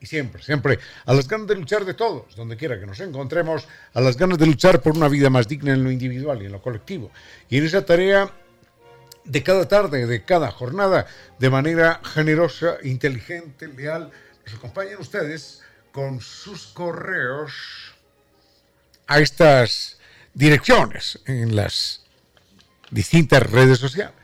y siempre, siempre a las ganas de luchar de todos, donde quiera que nos encontremos, a las ganas de luchar por una vida más digna en lo individual y en lo colectivo. Y en esa tarea de cada tarde, de cada jornada, de manera generosa, inteligente, leal, nos acompañan ustedes con sus correos a estas direcciones en las distintas redes sociales.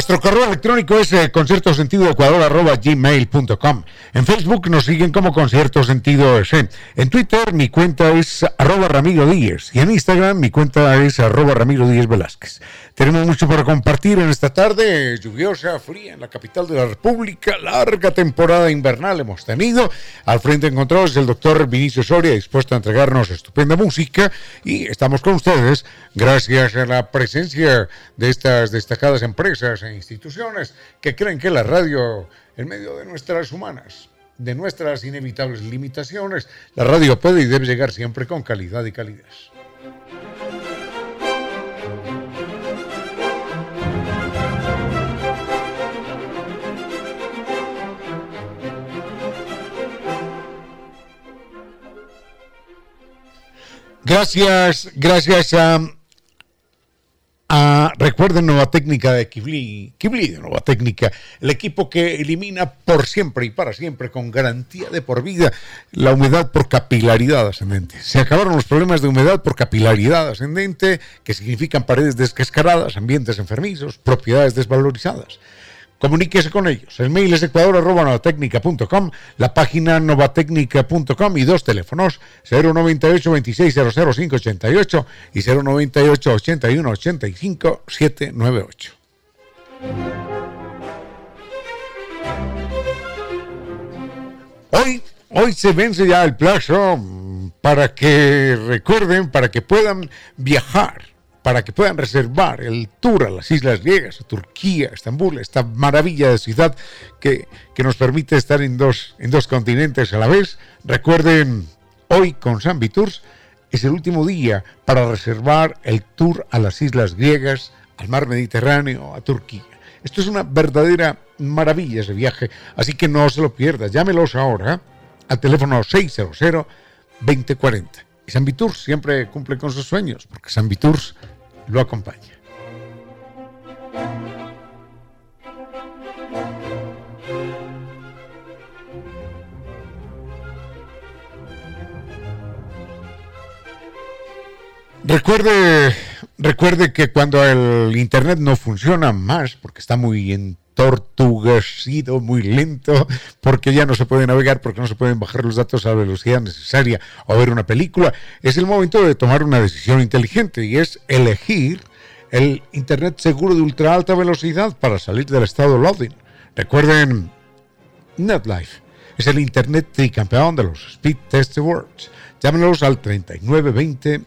Nuestro correo electrónico es eh, conciertosentidoecuador.gmail.com. En Facebook nos siguen como Concierto Sentido En Twitter mi cuenta es arroba Ramiro Díez. Y en Instagram mi cuenta es arroba Ramiro Díez Velázquez. Tenemos mucho para compartir en esta tarde, lluviosa, fría, en la capital de la República. Larga temporada invernal hemos tenido. Al frente encontrados el doctor Vinicio Soria, dispuesto a entregarnos estupenda música. Y estamos con ustedes gracias a la presencia de estas destacadas empresas e instituciones que creen que la radio, en medio de nuestras humanas, de nuestras inevitables limitaciones, la radio puede y debe llegar siempre con calidad y calidez. Gracias, gracias a recuerden Nueva Técnica de Kibli, Kibli de Nueva Técnica, el equipo que elimina por siempre y para siempre, con garantía de por vida, la humedad por capilaridad ascendente. Se acabaron los problemas de humedad por capilaridad ascendente, que significan paredes descascaradas, ambientes enfermizos, propiedades desvalorizadas comuníquese con ellos. El mail es ecuador.novatecnica.com, la página novatecnica.com y dos teléfonos, 098 26 588 y 098 81 85 798. Hoy, hoy se vence ya el plazo para que recuerden, para que puedan viajar para que puedan reservar el tour a las islas griegas, a Turquía, Estambul, esta maravilla de ciudad que, nos permite estar en dos, en dos continentes a la vez. Recuerden, hoy con San Tours es el último día para reservar el tour a las islas griegas, al mar Mediterráneo, a Turquía. Esto es una verdadera maravilla ese viaje, así que no se lo pierda. Llámelos ahora al teléfono 600 2040. Y San Tours siempre cumple con sus sueños, porque San Tours lo acompaña. Recuerde, recuerde que cuando el Internet no funciona más, porque está muy tortuguecido muy lento porque ya no se puede navegar, porque no se pueden bajar los datos a la velocidad necesaria o ver una película. Es el momento de tomar una decisión inteligente y es elegir el Internet seguro de ultra alta velocidad para salir del estado loading. Recuerden, NetLife es el Internet tricampeón de los Speed Test Awards. Llámenos al 3920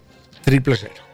000.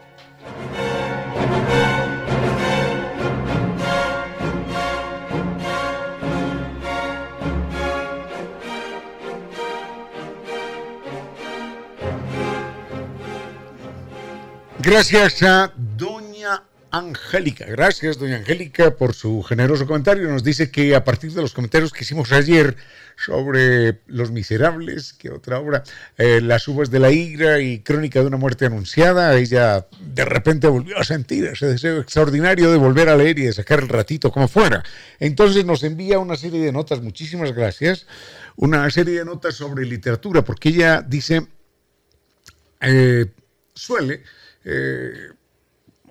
Gracias a Doña Angélica. Gracias, Doña Angélica, por su generoso comentario. Nos dice que a partir de los comentarios que hicimos ayer sobre Los Miserables, que otra obra, eh, Las uvas de la ira y Crónica de una muerte anunciada, ella de repente volvió a sentir ese deseo extraordinario de volver a leer y de sacar el ratito como fuera. Entonces nos envía una serie de notas, muchísimas gracias, una serie de notas sobre literatura, porque ella dice, eh, suele... Eh,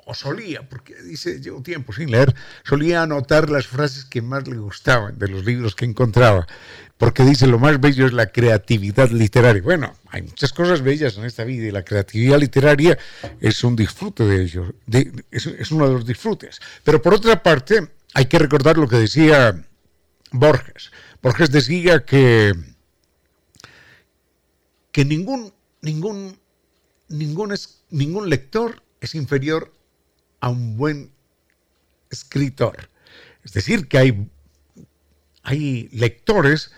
o solía, porque dice, llevo tiempo sin leer, solía anotar las frases que más le gustaban de los libros que encontraba, porque dice, lo más bello es la creatividad literaria. Bueno, hay muchas cosas bellas en esta vida y la creatividad literaria es un disfrute de ello, es, uno de los disfrutes. Pero por otra parte, hay que recordar lo que decía Borges. Borges decía que, que ningún, ningún, ningún, ningún lector es inferior a un buen escritor. Es decir, que hay, hay lectores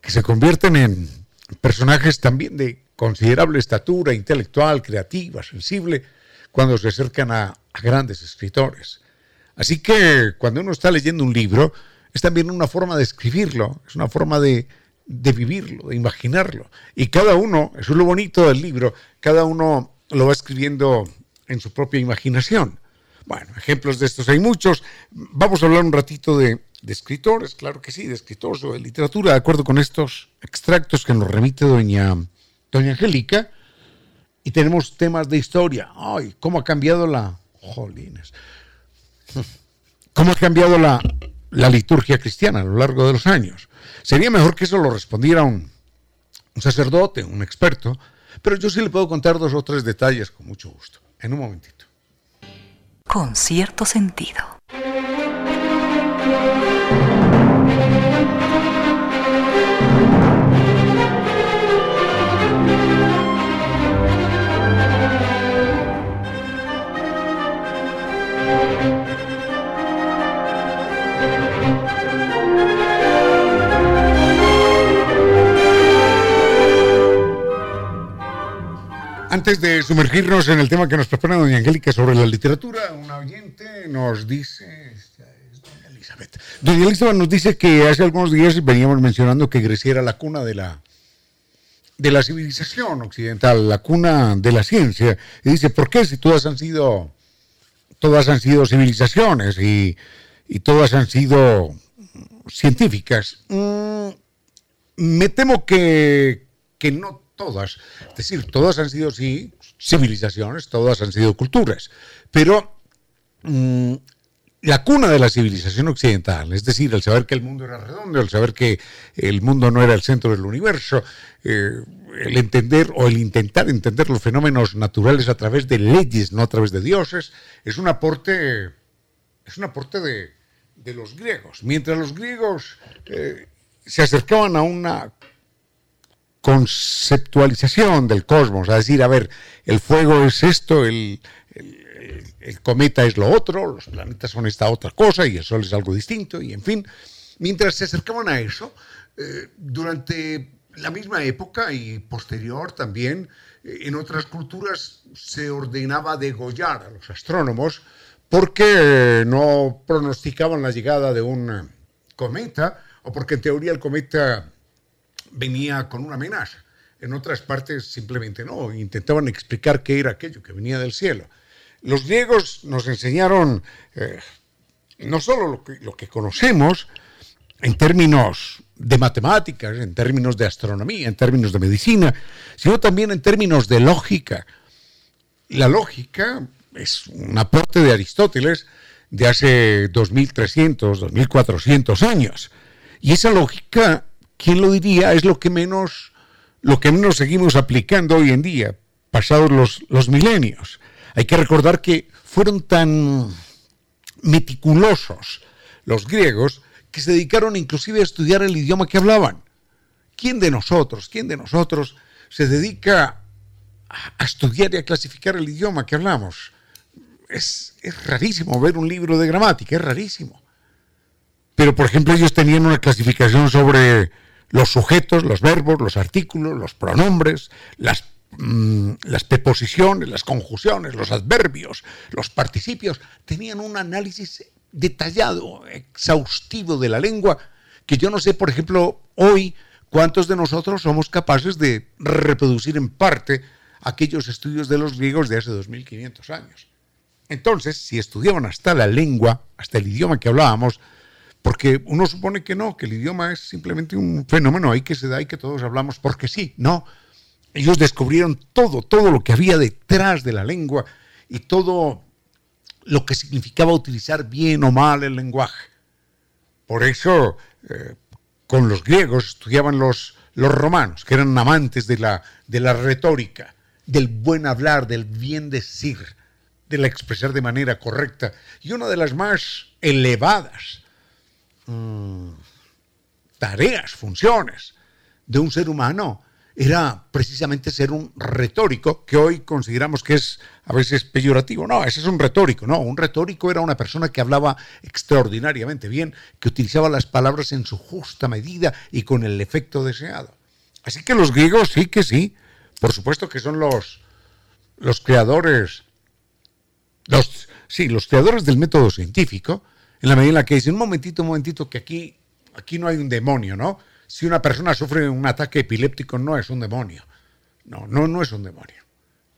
que se convierten en personajes también de considerable estatura intelectual, creativa, sensible, cuando se acercan a, grandes escritores. Así que cuando uno está leyendo un libro, es también una forma de escribirlo, es una forma de, de vivirlo, de imaginarlo. Y cada uno, eso es lo bonito del libro, cada uno lo va escribiendo en su propia imaginación. Bueno, ejemplos de estos hay muchos. Vamos a hablar un ratito de, escritores, claro que sí, de escritores o de literatura, de acuerdo con estos extractos que nos remite doña, doña Angélica. Y tenemos temas de historia. Ay, ¿cómo ha cambiado la... Jolines. ¿Cómo ha cambiado la, la liturgia cristiana a lo largo de los años? Sería mejor que eso lo respondiera un, sacerdote, un experto, pero yo sí le puedo contar dos o tres detalles con mucho gusto. En un momentito con cierto sentido. Antes de sumergirnos en el tema que nos propone doña Angélica sobre la literatura, un oyente nos dice, doña Elizabeth, doña Elizabeth nos dice que hace algunos días veníamos mencionando que Grecia era la cuna de la, de la civilización occidental, la cuna de la ciencia. Y dice, ¿por qué si todas han sido, todas han sido civilizaciones y, todas han sido científicas? Mm, me temo que, que no todas. Es decir, todas han sido, civilizaciones, todas han sido culturas, pero mm, la cuna de la civilización occidental, es decir, el saber que el mundo era redondo, el saber que el mundo no era el centro del universo, eh, el entender o el intentar entender los fenómenos naturales a través de leyes, no a través de dioses, es un aporte, es un aporte de, los griegos. Mientras los griegos eh, se acercaban a una conceptualización del cosmos, a decir, a ver, el fuego es esto, el, cometa es lo otro, los planetas son esta otra cosa y el Sol es algo distinto, y en fin, mientras se acercaban a eso, eh, durante la misma época y posterior también, eh, en otras culturas se ordenaba degollar a los astrónomos porque no pronosticaban la llegada de un cometa o porque en teoría el cometa venía con una amenaza. En otras partes simplemente no, intentaban explicar qué era aquello que venía del cielo. Los griegos nos enseñaron eh, no solo lo que, lo que conocemos en términos de matemáticas, en términos de astronomía, en términos de medicina, sino también en términos de lógica. la lógica es un aporte de Aristóteles de hace 2300, 2400 años. Y esa lógica, ¿quién lo diría? Es lo que menos, lo que menos seguimos aplicando hoy en día, pasados los, los milenios. Hay que recordar que fueron tan meticulosos los griegos que se dedicaron inclusive a estudiar el idioma que hablaban. ¿Quién de nosotros, quién de nosotros se dedica a estudiar y a clasificar el idioma que hablamos? Es, es rarísimo ver un libro de gramática, es rarísimo. Pero, por ejemplo, ellos tenían una clasificación sobre los sujetos, los verbos, los artículos, los pronombres, las, mm, las preposiciones, las conjunciones, los adverbios, los participios. Tenían un análisis detallado, exhaustivo de la lengua, que yo no sé, por ejemplo, hoy cuántos de nosotros somos capaces de reproducir en parte aquellos estudios de los griegos de hace 2500 años. Entonces, si estudiaban hasta la lengua, hasta el idioma que hablábamos, porque uno supone que no, que el idioma es simplemente un fenómeno ahí que se da y que todos hablamos porque sí. No, ellos descubrieron todo, todo lo que había detrás de la lengua y todo lo que significaba utilizar bien o mal el lenguaje. Por eso, eh, con los griegos estudiaban los, los romanos, que eran amantes de la, de la retórica, del buen hablar, del bien decir, de la expresar de manera correcta. Y una de las más elevadas Mm, tareas, funciones de un ser humano era precisamente ser un retórico, que hoy consideramos que es a veces peyorativo. No, ese es un retórico. No, un retórico era una persona que hablaba extraordinariamente bien, que utilizaba las palabras en su justa medida y con el efecto deseado. Así que los griegos sí que sí. Por supuesto que son los, los creadores, los, sí, los creadores del método científico, en la medida en la que dicen, un momentito, un momentito, que aquí, aquí no hay un demonio, ¿no? Si una persona sufre un ataque epiléptico, no es un demonio. No, no, no es un demonio.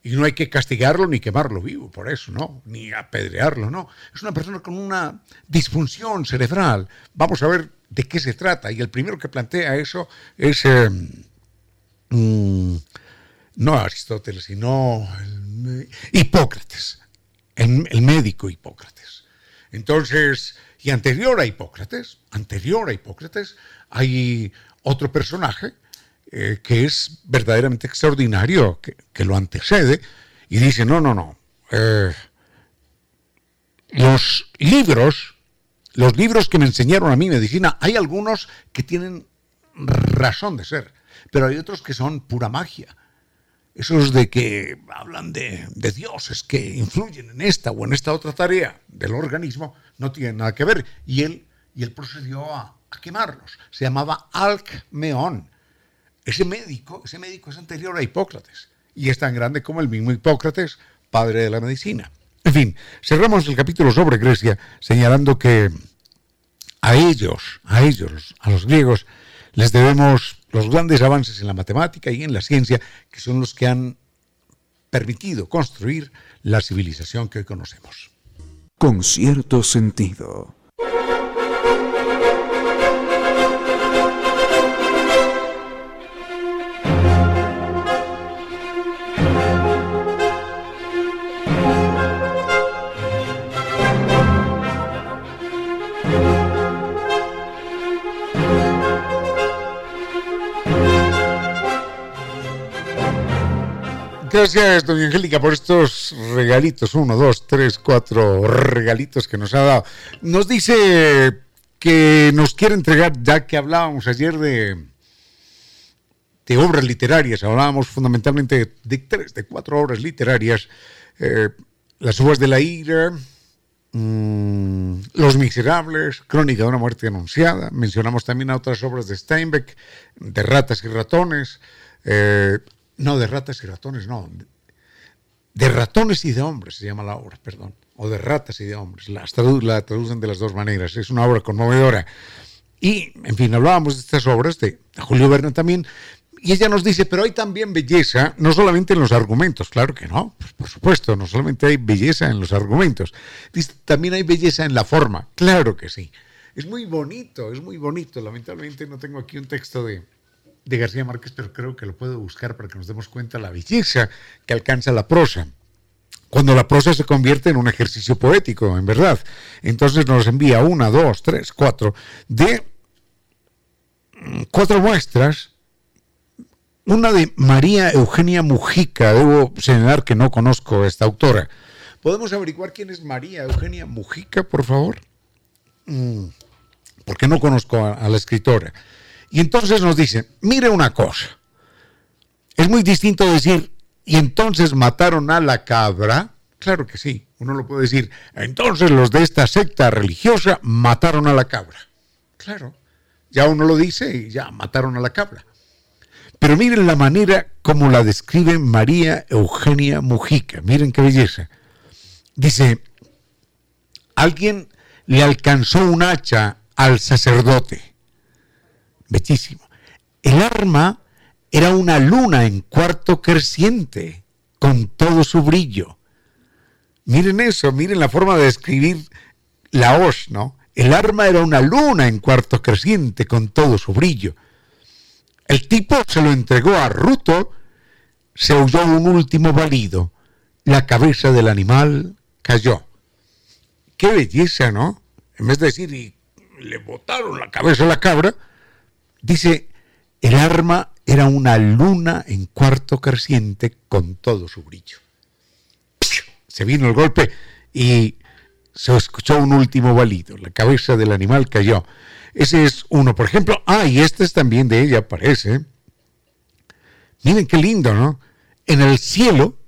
Y no hay que castigarlo ni quemarlo vivo, por eso, ¿no? Ni apedrearlo, ¿no? Es una persona con una disfunción cerebral. Vamos a ver de qué se trata. Y el primero que plantea eso es em, mm, no Aristóteles, sino Hipócrates, el médico Hipócrates. Entonces, y anterior a Hipócrates, anterior a Hipócrates, hay otro personaje eh, que es verdaderamente extraordinario, que, lo antecede, y dice, no, no, no, eh, los libros, los libros que me enseñaron a mí medicina, hay algunos que tienen razón de ser, pero hay otros que son pura magia esos de que hablan de, dioses que influyen en esta o en esta otra tarea del organismo, no tienen nada que ver. Y él, y él procedió a, quemarlos. Se llamaba Alcmeón. Ese médico, ese médico es anterior a Hipócrates y es tan grande como el mismo Hipócrates, padre de la medicina. En fin, cerramos el capítulo sobre Grecia señalando que a ellos, a ellos, a los griegos, les debemos los grandes avances en la matemática y en la ciencia, que son los que han permitido construir la civilización que hoy conocemos. Con cierto sentido. Gracias, doña Angélica, por estos regalitos. Uno, dos, tres, cuatro regalitos que nos ha dado. Nos dice que nos quiere entregar, ya que hablábamos ayer de, obras literarias, hablábamos fundamentalmente de tres, de cuatro obras literarias. Eh, las uvas de la ira, mm, Los Miserables, Crónica de una muerte anunciada. Mencionamos también a otras obras de Steinbeck, de ratas y ratones. Eh, no, de ratas y ratones, no. De ratones y de hombres se llama la obra, perdón. O de ratas y de hombres. la traducen de las dos maneras. Es una obra conmovedora. Y, en fin, hablábamos de estas obras, de, Julio Verne también, y ella nos dice, pero hay también belleza, no solamente en los argumentos, claro que no, pues, por supuesto, no solamente hay belleza en los argumentos, dice, también hay belleza en la forma, claro que sí. Es muy bonito, es muy bonito, lamentablemente no tengo aquí un texto de, de García Márquez, pero creo que lo puedo buscar para que nos demos cuenta la belleza que alcanza la prosa. cuando la prosa se convierte en un ejercicio poético, en verdad. Entonces nos envía una, dos, tres, cuatro, de mm, cuatro muestras. Una de María Eugenia Mujica, debo señalar que no conozco a esta autora. ¿Podemos averiguar quién es María Eugenia Mujica, por favor? Mm, porque no conozco a la escritora. Y entonces nos dice, mire una cosa, es muy distinto decir, y entonces mataron a la cabra. Claro que sí, uno lo puede decir. Entonces los de esta secta religiosa mataron a la cabra. Claro, ya uno lo dice y ya mataron a la cabra. Pero miren la manera como la describe María Eugenia Mujica. Miren qué belleza. Dice, alguien le alcanzó un hacha al sacerdote. Bellísimo. El arma era una luna en cuarto creciente, con todo su brillo. Miren eso, miren la forma de escribir la hoz, ¿no? El arma era una luna en cuarto creciente, con todo su brillo. El tipo se lo entregó a Ruto, se oyó un último balido. La cabeza del animal cayó. Qué belleza, ¿no? En vez de decir, y le botaron la cabeza a la cabra, dice, el arma era una luna en cuarto creciente con todo su brillo. Se vino el golpe y se escuchó un último balido. La cabeza del animal cayó. Ese es uno, por ejemplo. Ah, y este es también de ella, parece. Miren qué lindo, ¿no? En el cielo,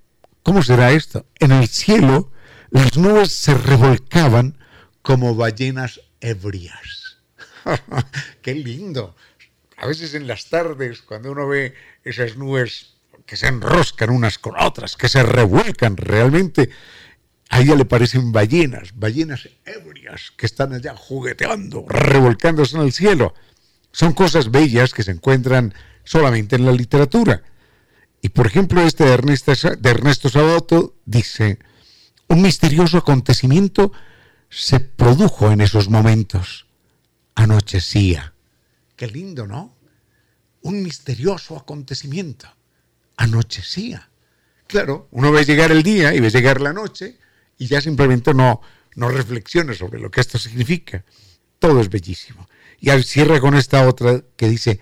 ¿cómo será esto? En el cielo las nubes se revolcaban como ballenas ebrias. ¡Qué lindo! A veces en las tardes, cuando uno ve esas nubes que se enroscan unas con otras, que se revuelcan realmente, a ella le parecen ballenas, ballenas ebrias que están allá jugueteando, revolcándose en el cielo. Son cosas bellas que se encuentran solamente en la literatura. Y por ejemplo, este de Ernesto, Ernesto Sabato dice, un misterioso acontecimiento se produjo en esos momentos. Anochecía Qué lindo, ¿no? Un misterioso acontecimiento. Anochecía. Claro, uno ve llegar el día y ve llegar la noche y ya simplemente no, no reflexiona sobre lo que esto significa. Todo es bellísimo. Y al cierre con esta otra que dice,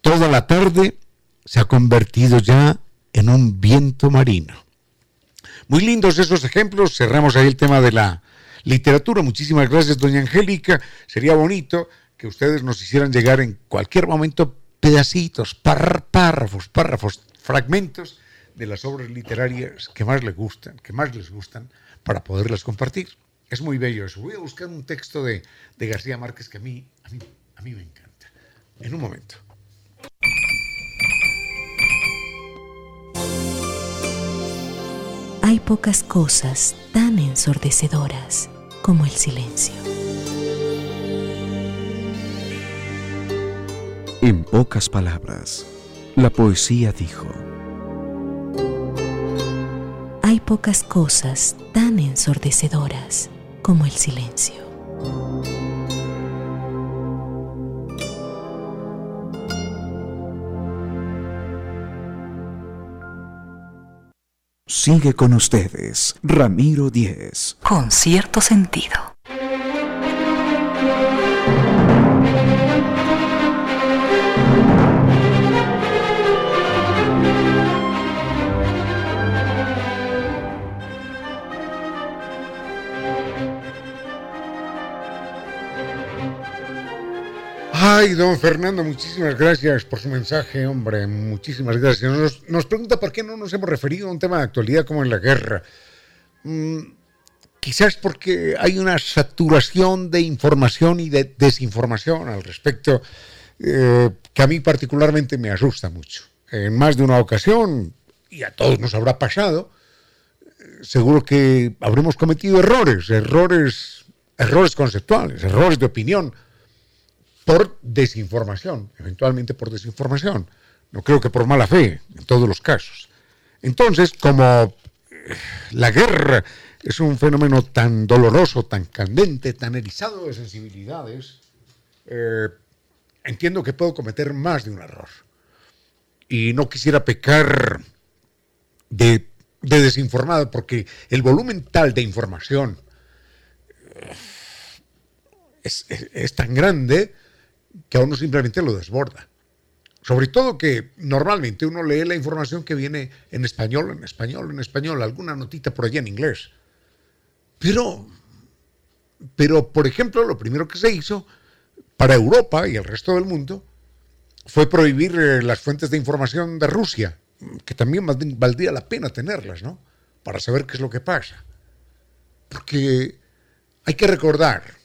toda la tarde se ha convertido ya en un viento marino. Muy lindos esos ejemplos. Cerramos ahí el tema de la literatura. Muchísimas gracias, doña Angélica. Sería bonito que ustedes nos hicieran llegar en cualquier momento pedacitos, párrafos, párrafos, fragmentos de las obras literarias que más les gustan, que más les gustan, para poderlas compartir. Es muy bello eso. Voy a buscar un texto de, de García Márquez que a mí, a mí, a mí me encanta. En un momento. Hay pocas cosas tan ensordecedoras como el silencio. En pocas palabras, la poesía dijo, Hay pocas cosas tan ensordecedoras como el silencio. Sigue con ustedes, Ramiro Díez. Con cierto sentido. Ay, don Fernando, muchísimas gracias por su mensaje, hombre, muchísimas gracias. Nos, pregunta por qué no nos hemos referido a un tema de actualidad como en la guerra. Mm, quizás porque hay una saturación de información y de desinformación al respecto eh, que a mí particularmente me asusta mucho. En más de una ocasión, y a todos nos habrá pasado, seguro que habremos cometido errores, errores, errores conceptuales, errores de opinión por desinformación, eventualmente por desinformación. No creo que por mala fe, en todos los casos. Entonces, como eh, la guerra es un fenómeno tan doloroso, tan candente, tan erizado de sensibilidades, eh, entiendo que puedo cometer más de un error. Y no quisiera pecar de de desinformada, porque el volumen tal de información es, es tan grande que a uno simplemente lo desborda. Sobre todo que normalmente uno lee la información que viene en español, en español, en español, alguna notita por allá en inglés. Pero, pero, por ejemplo, lo primero que se hizo para Europa y el resto del mundo fue prohibir eh, las fuentes de información de Rusia, que también valdría la pena tenerlas, ¿no? Para saber qué es lo que pasa. Porque hay que recordar,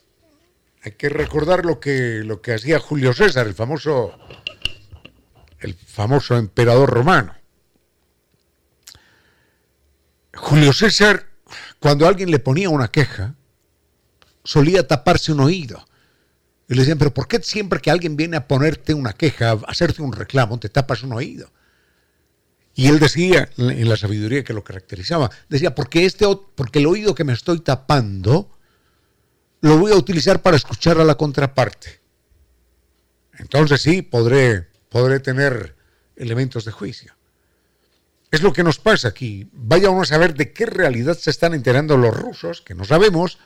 hay que recordar lo que, lo que hacía Julio César, el famoso el famoso emperador romano. Julio César, cuando alguien le ponía una queja, solía taparse un oído. Y le decían, pero ¿por qué siempre que alguien viene a ponerte una queja, a hacerte un reclamo, te tapas un oído? Y él decía, en la sabiduría que lo caracterizaba, decía, porque, este, porque el oído que me estoy tapando, lo voy a utilizar para escuchar a la contraparte. Entonces sí, podré podré tener elementos de juicio. Es lo que nos pasa aquí. Vaya uno a saber de qué realidad se están enterando los rusos, que no sabemos,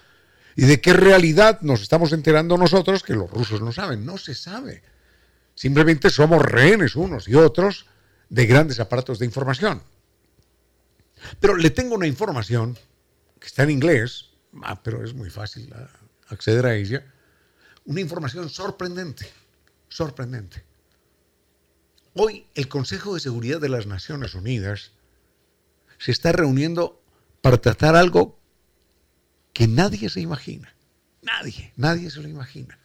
y de qué realidad nos estamos enterando nosotros, que los rusos no saben. No se sabe. Simplemente somos rehenes unos y otros de grandes aparatos de información. Pero le tengo una información que está en inglés, ah, pero es muy fácil acceder a ella, una información sorprendente, sorprendente. Hoy el Consejo de Seguridad de las Naciones Unidas se está reuniendo para tratar algo que nadie se imagina. Nadie, nadie se lo imagina.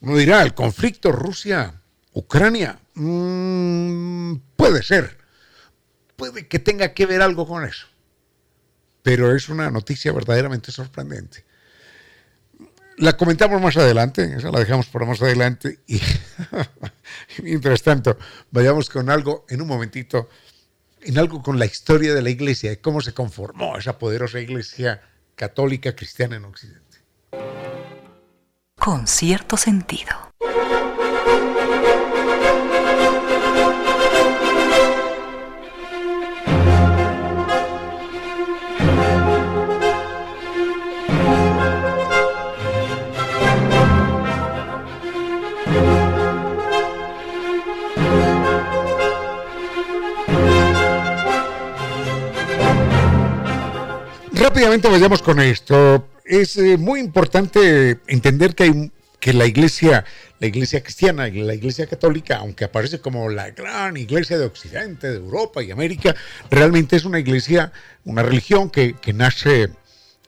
Uno dirá, el conflicto Rusia-Ucrania mm, puede ser, puede que tenga que ver algo con eso, pero es una noticia verdaderamente sorprendente. La comentamos más adelante, esa la dejamos para más adelante. Y mientras tanto, vayamos con algo en un momentito, en algo con la historia de la iglesia, y cómo se conformó esa poderosa iglesia católica cristiana en Occidente. Con cierto sentido. Rápidamente vayamos con esto. Es eh, muy importante entender que la iglesia, la iglesia cristiana y la iglesia católica, aunque aparece como la gran iglesia de Occidente, de Europa y América, realmente es una iglesia, una religión que, nace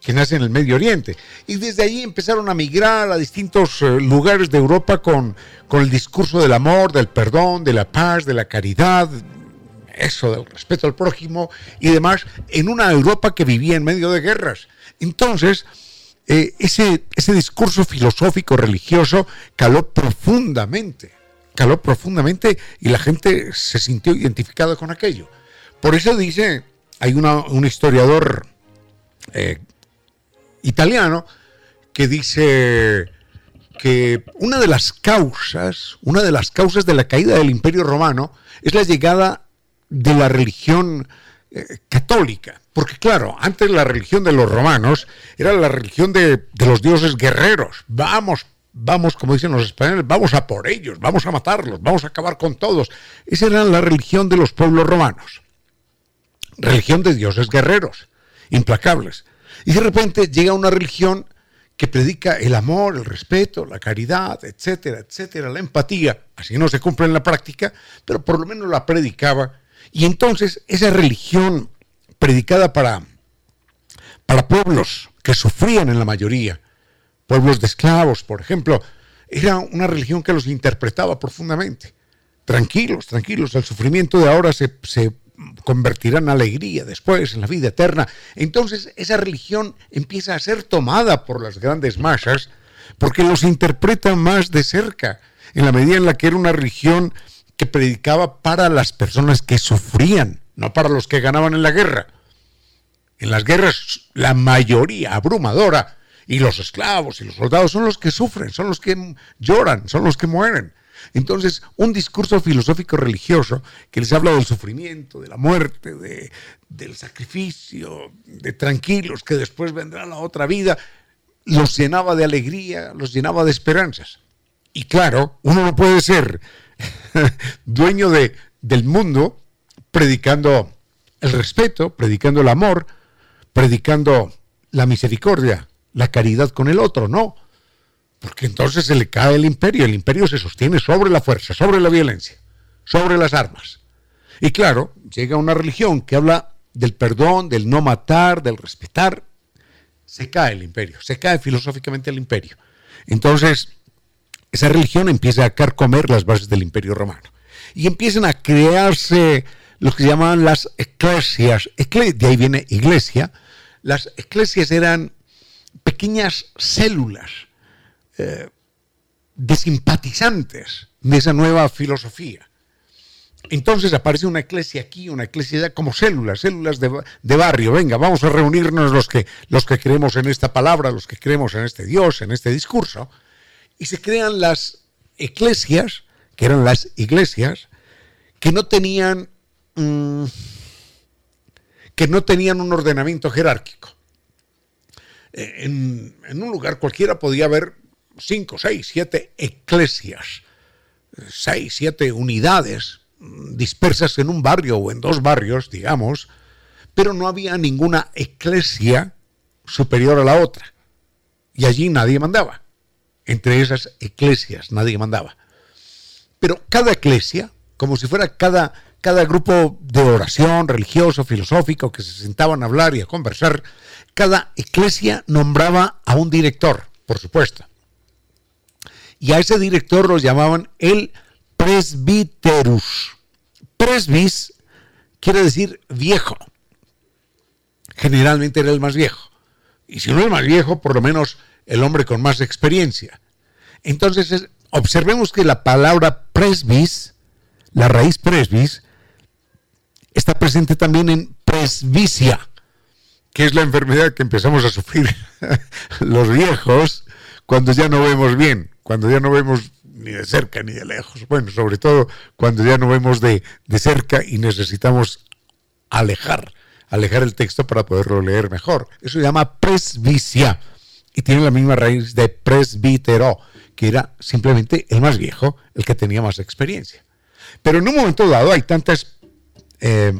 que nace en el Medio Oriente. Y desde ahí empezaron a migrar a distintos eh, lugares de Europa con el discurso del amor, del perdón, de la paz, de la caridad, eso del respeto al prójimo y demás, en una Europa que vivía en medio de guerras. Entonces, eh, ese, ese discurso filosófico religioso caló profundamente, caló profundamente y la gente se sintió identificada con aquello. Por eso dice, hay un historiador eh, italiano que dice que una de las causas, una de las causas de la caída del Imperio Romano es la llegada de la religión eh, católica. Porque claro, antes la religión de los romanos era la religión de, los dioses guerreros. Vamos, vamos, como dicen los españoles, vamos a por ellos, vamos a matarlos, vamos a acabar con todos. Esa era la religión de los pueblos romanos. Religión de dioses guerreros, implacables. Y de repente llega una religión que predica el amor, el respeto, la caridad, etcétera, etcétera, la empatía. Así no se cumple en la práctica, pero por lo menos la predicaba y entonces esa religión predicada para, para pueblos que sufrían en la mayoría, pueblos de esclavos, por ejemplo, era una religión que los interpretaba profundamente. Tranquilos, tranquilos, el sufrimiento de ahora se, se convertirá en alegría después, en la vida eterna. Entonces esa religión empieza a ser tomada por las grandes masas porque los interpretan más de cerca, en la medida en la que era una religión que predicaba para las personas que sufrían, no para los que ganaban en la guerra. En las guerras la mayoría abrumadora y los esclavos y los soldados son los que sufren, son los que lloran, son los que mueren. Entonces, un discurso filosófico religioso que les habla del sufrimiento, de la muerte, de, del sacrificio, de tranquilos, que después vendrá la otra vida, los llenaba de alegría, los llenaba de esperanzas. Y claro, uno no puede ser dueño de, del mundo predicando el respeto, predicando el amor, predicando la misericordia, la caridad con el otro, no. Porque entonces se le cae el imperio. El imperio se sostiene sobre la fuerza, sobre la violencia, sobre las armas. Y claro, llega una religión que habla del perdón, del no matar, del respetar. Se cae el imperio, se cae filosóficamente el imperio. Entonces, esa religión empieza a carcomer las bases del imperio romano. Y empiezan a crearse lo que se llamaban las eclesias. De ahí viene iglesia. Las eclesias eran pequeñas células eh, de simpatizantes de esa nueva filosofía. Entonces aparece una iglesia aquí, una iglesia allá, como células, células de, de, barrio. Venga, vamos a reunirnos los que, los que creemos en esta palabra, los que creemos en este Dios, en este discurso. Y se crean las iglesias, que eran las iglesias, que no tenían, mm, que no tenían un ordenamiento jerárquico. Eh, en, en, un lugar cualquiera podía haber cinco, seis, siete eclesias, seis, siete unidades dispersas en un barrio o en dos barrios, digamos, pero no había ninguna eclesia superior a la otra. Y allí nadie mandaba. Entre esas eclesias nadie mandaba. Pero cada eclesia, como si fuera cada, cada grupo de oración religioso, filosófico, que se sentaban a hablar y a conversar, cada eclesia nombraba a un director, por supuesto y a ese director lo llamaban el presbiterus. Presbis quiere decir viejo. Generalmente era el más viejo. Y si no el más viejo, por lo menos el hombre con más experiencia. Entonces, observemos que la palabra presbis, la raíz presbis, está presente también en presbicia, que es la enfermedad que empezamos a sufrir los viejos cuando ya no vemos bien cuando ya no vemos ni de cerca ni de lejos. Bueno, sobre todo cuando ya no vemos de, cerca y necesitamos alejar, alejar el texto para poderlo leer mejor. Eso se llama presbicia y tiene la misma raíz de presbítero, que era simplemente el más viejo, el que tenía más experiencia. Pero en un momento dado hay tantas eh,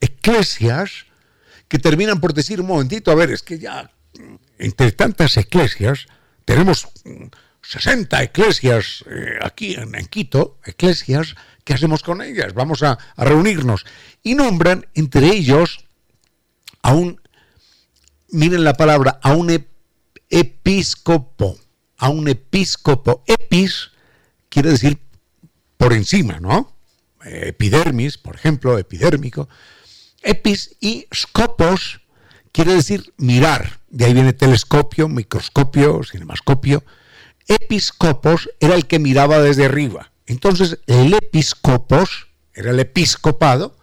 eclesias que terminan por decir un momentito, a ver, es que ya entre tantas eclesias tenemos 60 eclesias eh, aquí en, Quito, eclesias, ¿qué hacemos con ellas? Vamos a, reunirnos. Y nombran entre ellos a un, miren la palabra, a un episcopo, a un episcopo. Epis quiere decir por encima, ¿no? Epidermis, por ejemplo, epidérmico. Epis y scopos quiere decir mirar. De ahí viene telescopio, microscopio, cinemascopio episcopos era el que miraba desde arriba. Entonces, el episcopos, era el episcopado,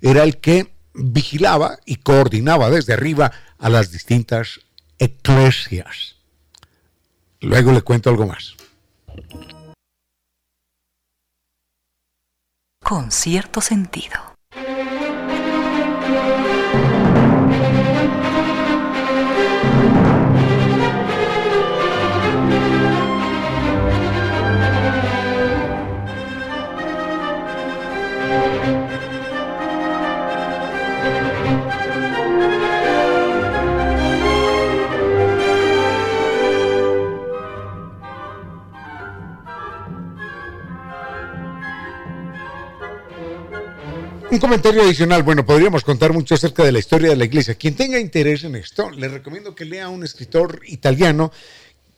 era el que vigilaba y coordinaba desde arriba a las distintas eclesias. Luego le cuento algo más. Con cierto sentido. Un comentario adicional, bueno, podríamos contar mucho acerca de la historia de la iglesia. Quien tenga interés en esto, le recomiendo que lea a un escritor italiano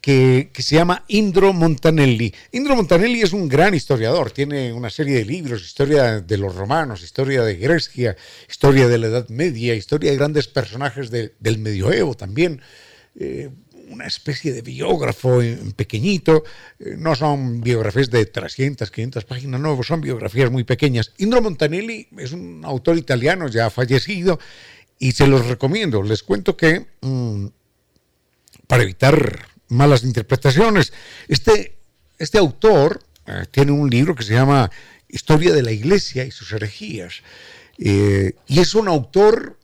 que, se llama Indro Montanelli. Indro Montanelli es un gran historiador, tiene una serie de libros, historia de los romanos, historia de Grecia, historia de la Edad Media, historia de grandes personajes del medioevo también. Eh, una especie de biógrafo pequeñito, eh, no son biografías de 300, 500 páginas, no, son biografías muy pequeñas. Indro Montanelli es un autor italiano ya fallecido y se los recomiendo. Les cuento que, mm, para evitar malas interpretaciones, este, este autor eh, tiene un libro que se llama Historia de la Iglesia y sus herejías. Eh, y es un autor,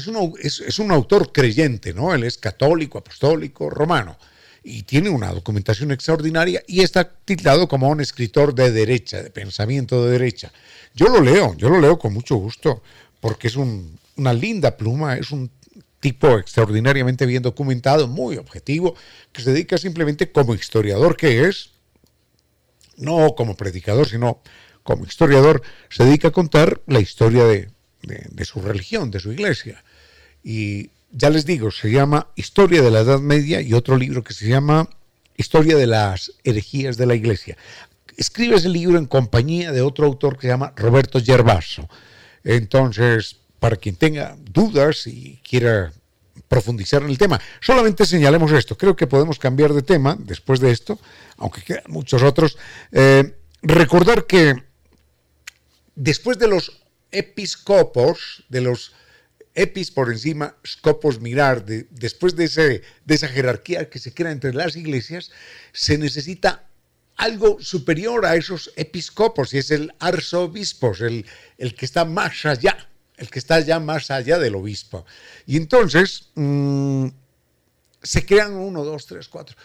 es un, es un autor creyente, ¿no? Él es católico, apostólico, romano y tiene una documentación extraordinaria y está titulado como un escritor de derecha, de pensamiento de derecha. Yo lo leo, yo lo leo con mucho gusto, porque es una linda pluma, es un tipo extraordinariamente bien documentado, muy objetivo, que se dedica simplemente como historiador que es, no como predicador, sino como historiador, se dedica a contar la historia de, de su religión, de su iglesia. Y ya les digo, se llama Historia de la Edad Media y otro libro que se llama Historia de las herejías de la Iglesia. Escribe ese libro en compañía de otro autor que se llama Roberto Gervaso. Entonces, para quien tenga dudas y quiera profundizar en el tema, solamente señalemos esto. Creo que podemos cambiar de tema después de esto, aunque quedan muchos otros. Eh, recordar que después de los episcopos, de los epis por encima, scopos mirar, después de, ese, de esa jerarquía que se crea entre las iglesias, se necesita algo superior a esos episcopos y es el arzobispo, el, el que está más allá, el que está ya más allá del obispo. Y entonces mm, se crean uno, dos, tres, cuatro,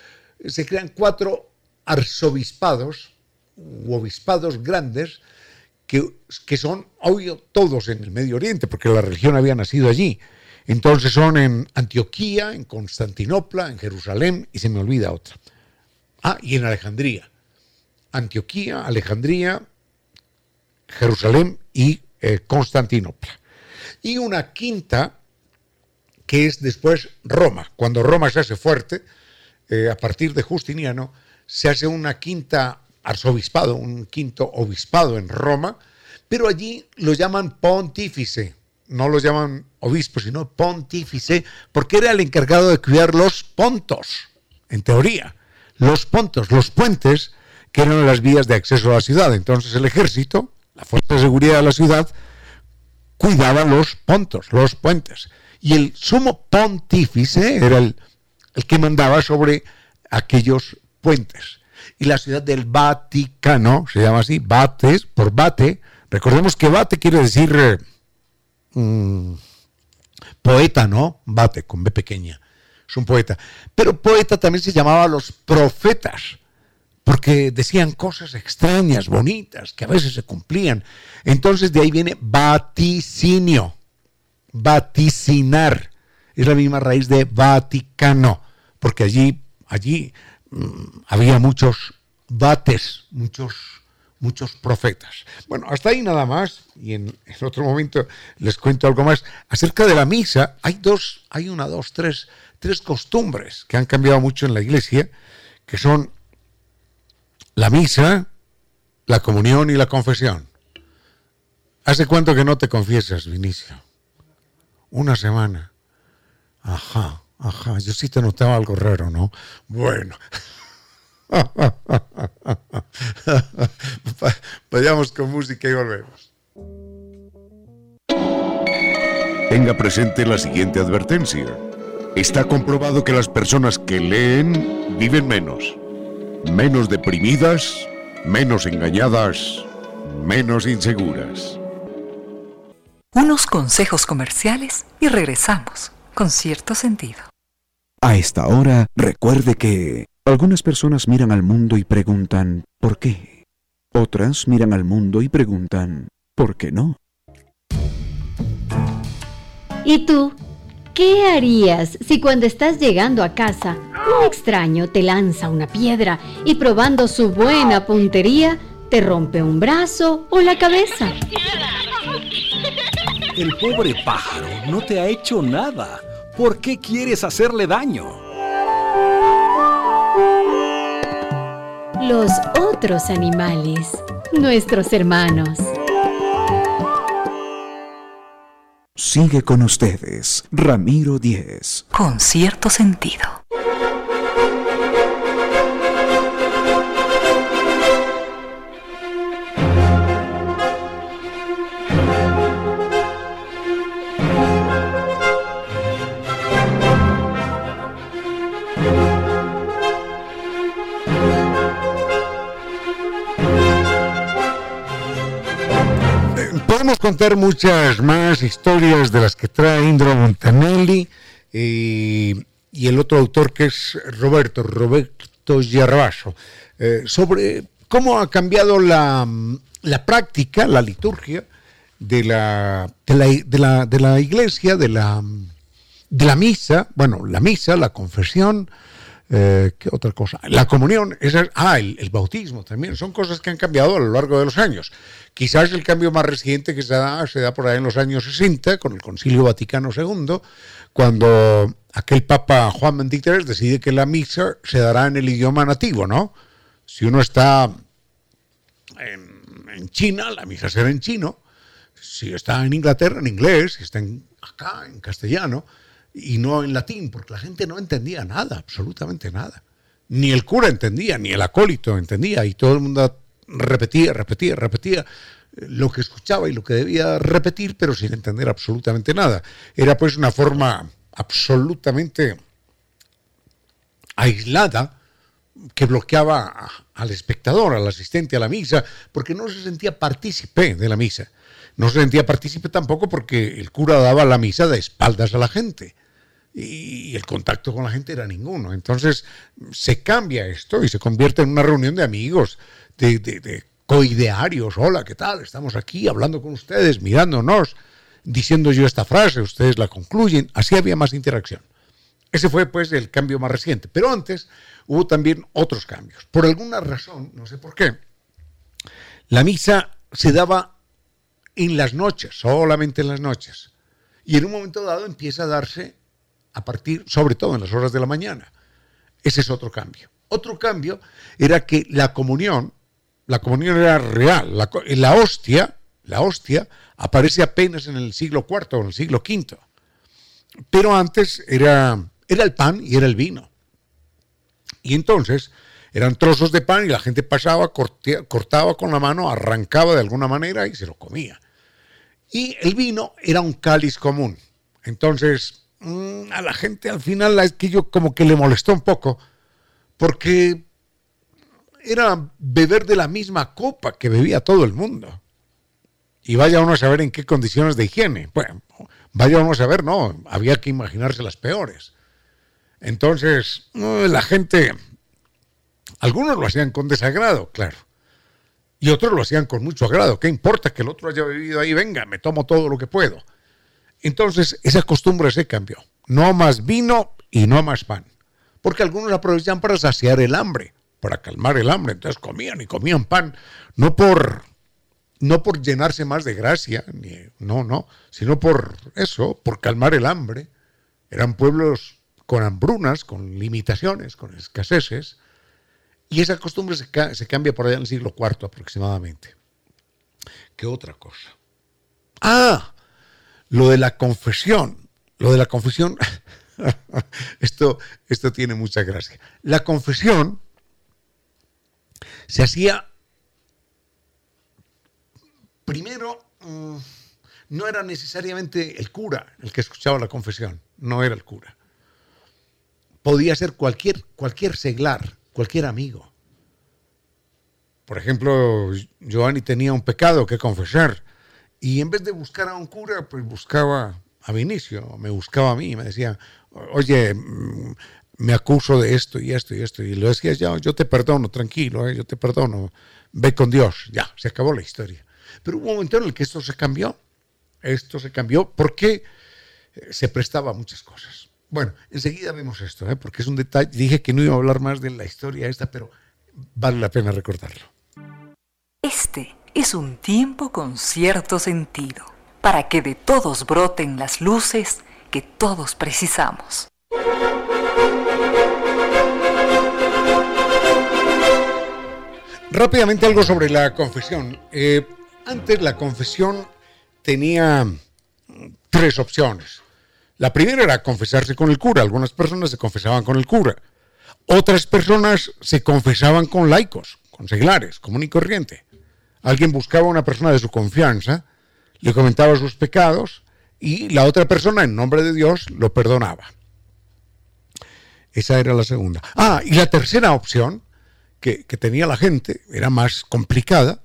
se crean cuatro arzobispados u obispados grandes que, son, obvio, todos en el Medio Oriente, porque la religión había nacido allí. Entonces son en Antioquía, en Constantinopla, en Jerusalén y se me olvida otra. Ah, y en Alejandría. Antioquía, Alejandría, Jerusalén y eh, Constantinopla. Y una quinta que es después Roma. Cuando Roma se hace fuerte, eh, a partir de Justiniano, se hace una quinta arzobispado, un quinto obispado en Roma, pero allí lo llaman pontífice, no lo llaman obispo, sino pontífice, porque era el encargado de cuidar los pontos, en teoría, los pontos, los puentes, que eran las vías de acceso a la ciudad. Entonces el ejército, la fuerza de seguridad de la ciudad, cuidaba los pontos, los puentes. Y el sumo pontífice era el, el que mandaba sobre aquellos puentes y la ciudad del Vaticano, se llama así, Bates, por Bate. Recordemos que Bate quiere decir eh, mm, poeta, ¿no? Bate, con B pequeña. Es un poeta. Pero poeta también se llamaba los profetas, porque decían cosas extrañas, bonitas, que a veces se cumplían. Entonces de ahí viene vaticinio, vaticinar. Es la misma raíz de Vaticano, porque allí, allí había muchos bates, muchos, muchos profetas. Bueno, hasta ahí nada más, y en, otro momento les cuento algo más. Acerca de la misa, hay dos, hay una, dos, tres, tres costumbres que han cambiado mucho en la iglesia, que son la misa, la comunión y la confesión. ¿Hace cuánto que no te confiesas, Vinicio? Una semana. Ajá. Ajá, yo sí te notaba algo raro, ¿no? Bueno. Vayamos con música y volvemos. Tenga presente la siguiente advertencia. Está comprobado que las personas que leen viven menos. Menos deprimidas, menos engañadas, menos inseguras. Unos consejos comerciales y regresamos con cierto sentido. A esta hora, recuerde que algunas personas miran al mundo y preguntan ¿por qué? Otras miran al mundo y preguntan ¿por qué no? ¿Y tú? ¿Qué harías si cuando estás llegando a casa un extraño te lanza una piedra y probando su buena puntería te rompe un brazo o la cabeza? El pobre pájaro no te ha hecho nada. ¿Por qué quieres hacerle daño? Los otros animales, nuestros hermanos. Sigue con ustedes, Ramiro Díez. Con cierto sentido. Contar muchas más historias de las que trae Indra Montanelli eh, y el otro autor que es Roberto, Roberto Gervaso, eh, sobre cómo ha cambiado la, la, práctica, la liturgia de la, de la, de la, de la iglesia, de la, de la misa, bueno, la misa, la confesión, eh, ¿Qué otra cosa? La comunión, ah, el, bautismo también, son cosas que han cambiado a lo largo de los años. Quizás el cambio más reciente que se da, se da por ahí en los años 60, con el Concilio Vaticano II, cuando aquel Papa Juan XXIII decide que la misa se dará en el idioma nativo, ¿no? Si uno está en, en China, la misa será en chino. Si está en Inglaterra, en inglés. Si está en, acá, en castellano y no en latín, porque la gente no entendía nada, absolutamente nada. Ni el cura entendía, ni el acólito entendía, y todo el mundo repetía, repetía, repetía eh, lo que escuchaba y lo que debía repetir, pero sin entender absolutamente nada. Era pues una forma absolutamente aislada que bloqueaba al espectador, al asistente a la misa, porque no se sentía partícipe de la misa. No se sentía partícipe tampoco porque el cura daba la misa de espaldas a la gente y el contacto con la gente era ninguno. Entonces se cambia esto y se convierte en una reunión de amigos, de, de, coidearios. Hola, ¿qué tal? Estamos aquí hablando con ustedes, mirándonos, diciendo yo esta frase, ustedes la concluyen. Así había más interacción. Ese fue pues el cambio más reciente. Pero antes hubo también otros cambios. Por alguna razón, no sé por qué, la misa se daba en las noches, solamente en las noches. Y en un momento dado empieza a darse a partir, sobre todo en las horas de la mañana. Ese es otro cambio. Otro cambio era que la comunión, la comunión era real, la, hostia, la hostia aparece apenas en el siglo IV o en el siglo V. Pero antes era, era el pan y era el vino. Y entonces eran trozos de pan y la gente pasaba, cortaba con la mano, arrancaba de alguna manera y se lo comía. Y el vino era un cáliz común. Entonces, Mm, a la gente al final es que yo como que le molestó un poco, porque era beber de la misma copa que bebía todo el mundo. Y vaya uno a saber en qué condiciones de higiene. Bueno, vaya uno a saber, no, había que imaginarse las peores. Entonces, la gente, algunos lo hacían con desagrado, claro. Y otros lo hacían con mucho agrado. ¿Qué importa que el otro haya bebido ahí? Venga, me tomo todo lo que puedo. Entonces, esa costumbre se cambió. No más vino y no más pan. Porque algunos aprovechan para saciar el hambre, para calmar el hambre. Entonces comían y comían pan, no por, no por llenarse más de gracia, no, no, sino por eso, por calmar el hambre. Eran pueblos con hambrunas, con limitaciones, con escaseces. Y esa costumbre se, se cambia por allá en el siglo IV aproximadamente. ¿Qué otra cosa? Ah, lo de la confesión, lo de la confesión, esto, esto tiene mucha gracia. La confesión se hacía primero, mm, no era necesariamente el cura el que escuchaba la confesión, no era el cura. Podía ser cualquier, cualquier seglar, cualquier amigo. Por ejemplo, Giovanni tenía un pecado que confesar y en vez de buscar a un cura, pues buscaba a Vinicio, me buscaba a mí me decía, oye, mm, me acuso de esto y esto y esto. Y lo decía, ya, yo te perdono, tranquilo, eh, yo te perdono, ve con Dios, ya, se acabó la historia. Pero hubo un momento en el que esto se cambió. Esto se cambió porque se prestaba a muchas cosas. Bueno, enseguida vemos esto, ¿eh? porque es un detalle. Dije que no iba a hablar más de la historia esta, pero vale la pena recordarlo. Este es un tiempo con cierto sentido, para que de todos broten las luces que todos precisamos. Rápidamente algo sobre la confesión. Eh, antes la confesión tenía tres opciones. La primera era confesarse con el cura. Algunas personas se confesaban con el cura. Otras personas se confesaban con laicos, con seglares, común y corriente. Alguien buscaba a una persona de su confianza, le comentaba sus pecados y la otra persona, en nombre de Dios, lo perdonaba. Esa era la segunda. Ah, y la tercera opción que, tenía la gente, era más complicada,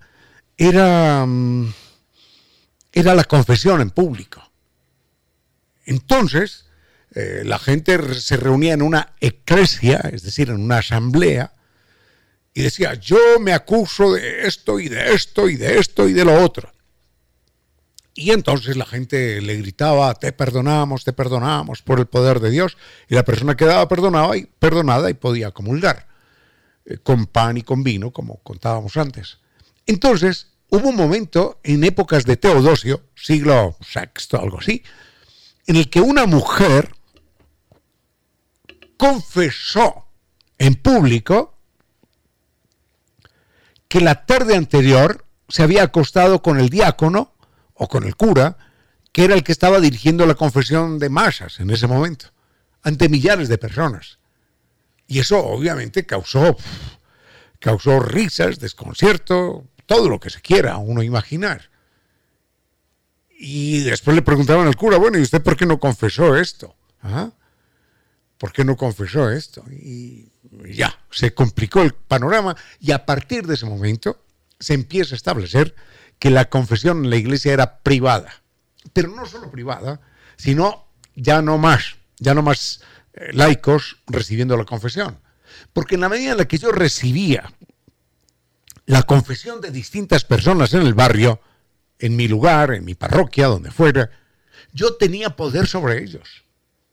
era, mm, era la confesión en público. Entonces, eh, la gente se reunía en una eclesia, es decir, en una asamblea, y decía, yo me acuso de esto y de esto y de esto y de lo otro. Y entonces la gente le gritaba, te perdonamos, te perdonamos por el poder de Dios, y la persona quedaba perdonada y, perdonada y podía comulgar eh, con pan y con vino, como contábamos antes. Entonces, hubo un momento en épocas de Teodosio, siglo VI, algo así, en el que una mujer confesó en público que la tarde anterior se había acostado con el diácono o con el cura, que era el que estaba dirigiendo la confesión de masas en ese momento, ante millares de personas. Y eso obviamente causó, causó risas, desconcierto, todo lo que se quiera uno imaginar. Y después le preguntaban al cura, bueno, ¿y usted por qué no confesó esto? ¿Ah? ¿Por qué no confesó esto? Y ya, se complicó el panorama y a partir de ese momento se empieza a establecer que la confesión en la iglesia era privada. Pero no solo privada, sino ya no más, ya no más eh, laicos recibiendo la confesión. Porque en la medida en la que yo recibía la confesión de distintas personas en el barrio, en mi lugar, en mi parroquia, donde fuera, yo tenía poder sobre ellos.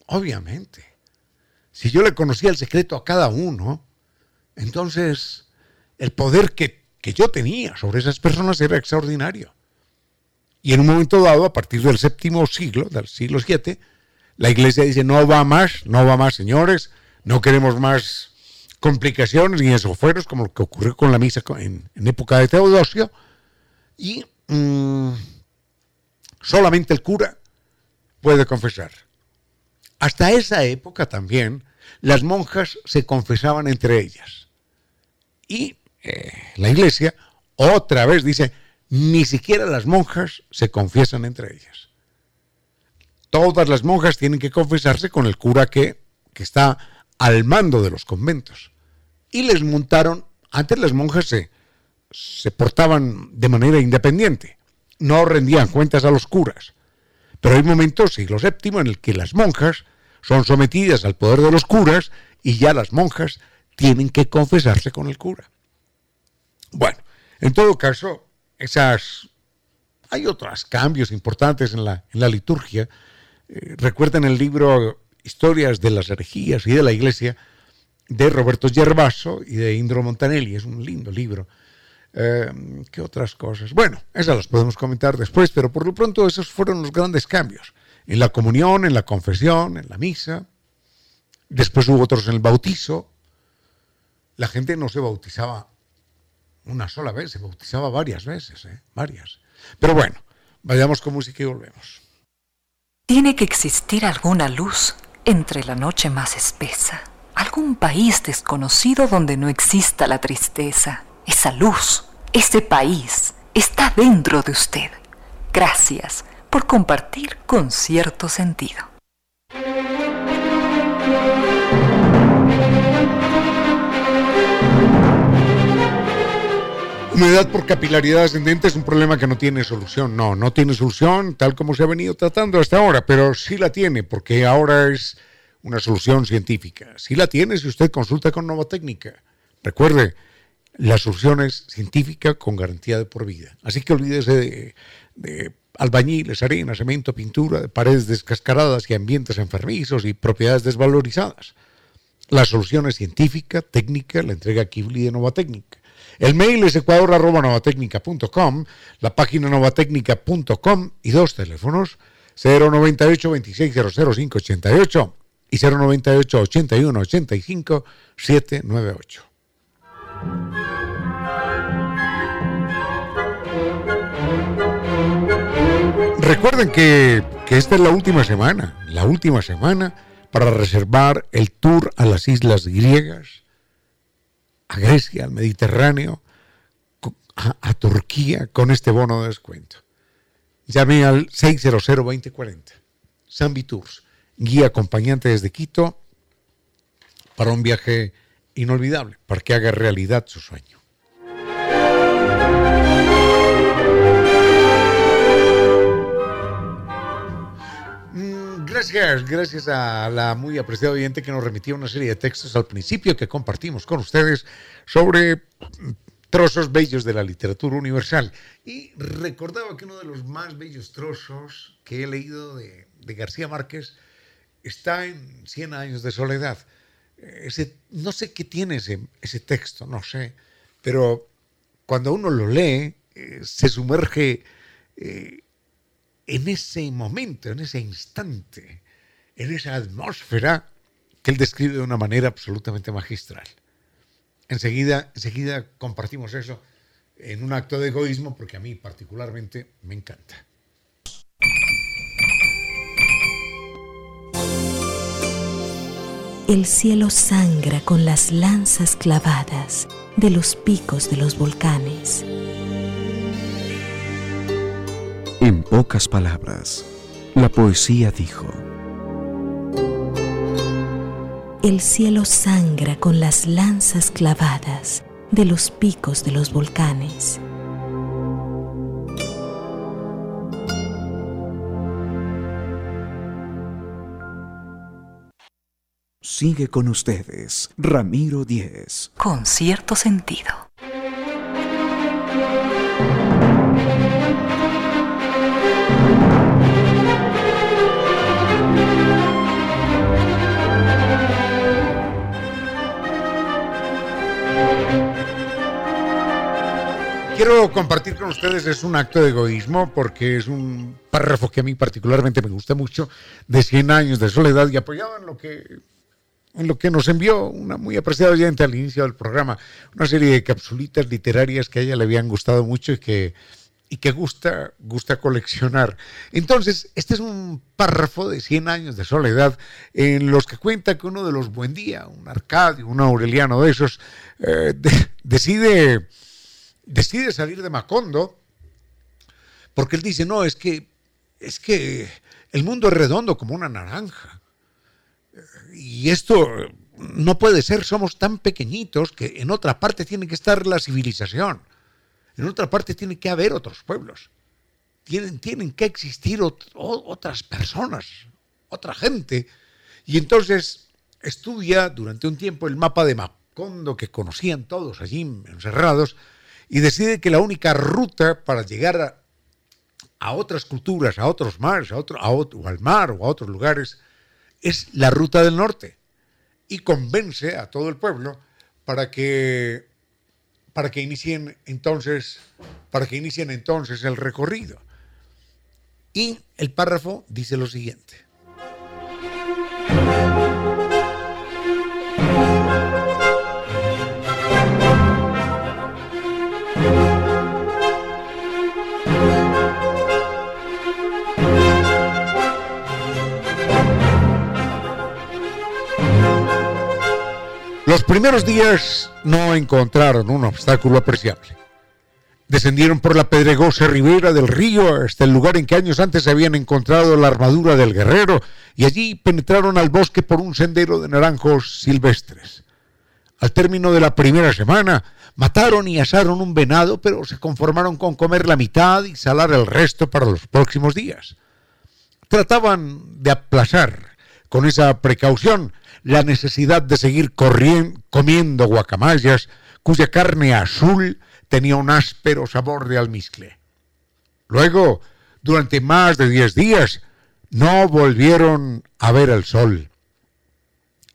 Obviamente. Si yo le conocía el secreto a cada uno, entonces el poder que que yo tenía sobre esas personas era extraordinario. Y en un momento dado, a partir del séptimo siglo, del siglo VII, la iglesia dice, no va más, no va más, señores, no queremos más complicaciones ni esfuerzos como lo que ocurrió con la misa en, época de Teodosio, y mm, solamente el cura puede confesar. Hasta esa época también las monjas se confesaban entre ellas. Y eh, la iglesia, otra vez dice, ni siquiera las monjas se confiesan entre ellas. Todas las monjas tienen que confesarse con el cura que, que está al mando de los conventos. Y les montaron, antes las monjas se, se portaban de manera independiente, no rendían cuentas a los curas. Pero hay momentos, siglo VII, en el que las monjas son sometidas al poder de los curas y ya las monjas tienen que confesarse con el cura. Bueno, en todo caso, esas hay otros cambios importantes en la, liturgia. Eh, recuerden el libro Historias de las herejías y de la Iglesia de Roberto Gervaso y de Indro Montanelli. Es un lindo libro. Eh, ¿Qué otras cosas? Bueno, esas las podemos comentar después, pero por lo pronto esos fueron los grandes cambios. En la comunión, en la confesión, en la misa. Después hubo otros en el bautizo. La gente no se bautizaba una sola vez, se bautizaba varias veces, ¿eh? varias. Pero bueno, vayamos con música y volvemos. Tiene que existir alguna luz entre la noche más espesa, algún país desconocido donde no exista la tristeza. Esa luz, ese país, está dentro de usted. Gracias por compartir con cierto sentido. Humedad por capilaridad ascendente es un problema que no tiene solución. No, no tiene solución tal como se ha venido tratando hasta ahora, pero sí la tiene porque ahora es una solución científica. Sí la tiene si usted consulta con Nova Técnica. Recuerde, la solución es científica con garantía de por vida. Así que olvídese de, albañiles, arena, cemento, pintura, de paredes descascaradas y ambientes enfermizos y propiedades desvalorizadas. La solución es científica, técnica, la entrega Kibli de Nova Técnica. El mail es ecuador.novatecnica.com, la página novatecnica.com y dos teléfonos 098 2600588 y 098 81 85 798. Recuerden que, esta es la última semana, la última semana para reservar el tour a las islas griegas a Grecia, al Mediterráneo, a, Turquía con este bono de descuento. Llame al 600-2040. Zambi Tours, guía acompañante desde Quito para un viaje inolvidable para que haga realidad su sueño. Mm, gracias, gracias a la muy apreciada oyente que nos remitió una serie de textos al principio que compartimos con ustedes sobre mm, trozos bellos de la literatura universal. Y recordaba que uno de los más bellos trozos que he leído de, de García Márquez está en Cien años de soledad. Ese, no sé qué tiene ese, ese texto, no sé, pero cuando uno lo lee, eh, se sumerge eh, en ese momento, en ese instante, en esa atmósfera que él describe de una manera absolutamente magistral. Enseguida, enseguida compartimos eso en un acto de egoísmo porque a mí particularmente me encanta. El cielo sangra con las lanzas clavadas de los picos de los volcanes. En pocas palabras, la poesía dijo, El cielo sangra con las lanzas clavadas de los picos de los volcanes. Sigue con ustedes, Ramiro Díez. Con cierto sentido. quiero compartir con ustedes es un acto de egoísmo porque es un párrafo que a mí particularmente me gusta mucho de 100 años de soledad y apoyado en lo que en lo que nos envió una muy apreciada oyente al inicio del programa, una serie de capsulitas literarias que a ella le habían gustado mucho y que, y que gusta, gusta coleccionar. Entonces, este es un párrafo de 100 años de soledad en los que cuenta que uno de los Buendía, un Arcadio, un Aureliano de esos, eh, decide decide salir de Macondo porque él dice, no, es que, es que el mundo es redondo como una naranja. Y esto no puede ser, somos tan pequeñitos que en otra parte tiene que estar la civilización, en otra parte tiene que haber otros pueblos, tienen, tienen que existir otras personas, otra gente. Y entonces estudia durante un tiempo el mapa de Macondo que conocían todos allí encerrados, y decide que la única ruta para llegar a, otras culturas, a otros mares, a otro, a o al mar o a otros lugares, es la ruta del norte. Y convence a todo el pueblo para que, para que inicien entonces, para que inicien entonces el recorrido. Y el párrafo dice lo siguiente. Los primeros días no encontraron un obstáculo apreciable. Descendieron por la pedregosa ribera del río hasta el lugar en que años antes habían encontrado la armadura del guerrero y allí penetraron al bosque por un sendero de naranjos silvestres. Al término de la primera semana, mataron y asaron un venado, pero se conformaron con comer la mitad y salar el resto para los próximos días. Trataban de aplazar con esa precaución la necesidad de seguir comiendo guacamayas cuya carne azul tenía un áspero sabor de almizcle. Luego, durante más de diez días, no volvieron a ver el sol.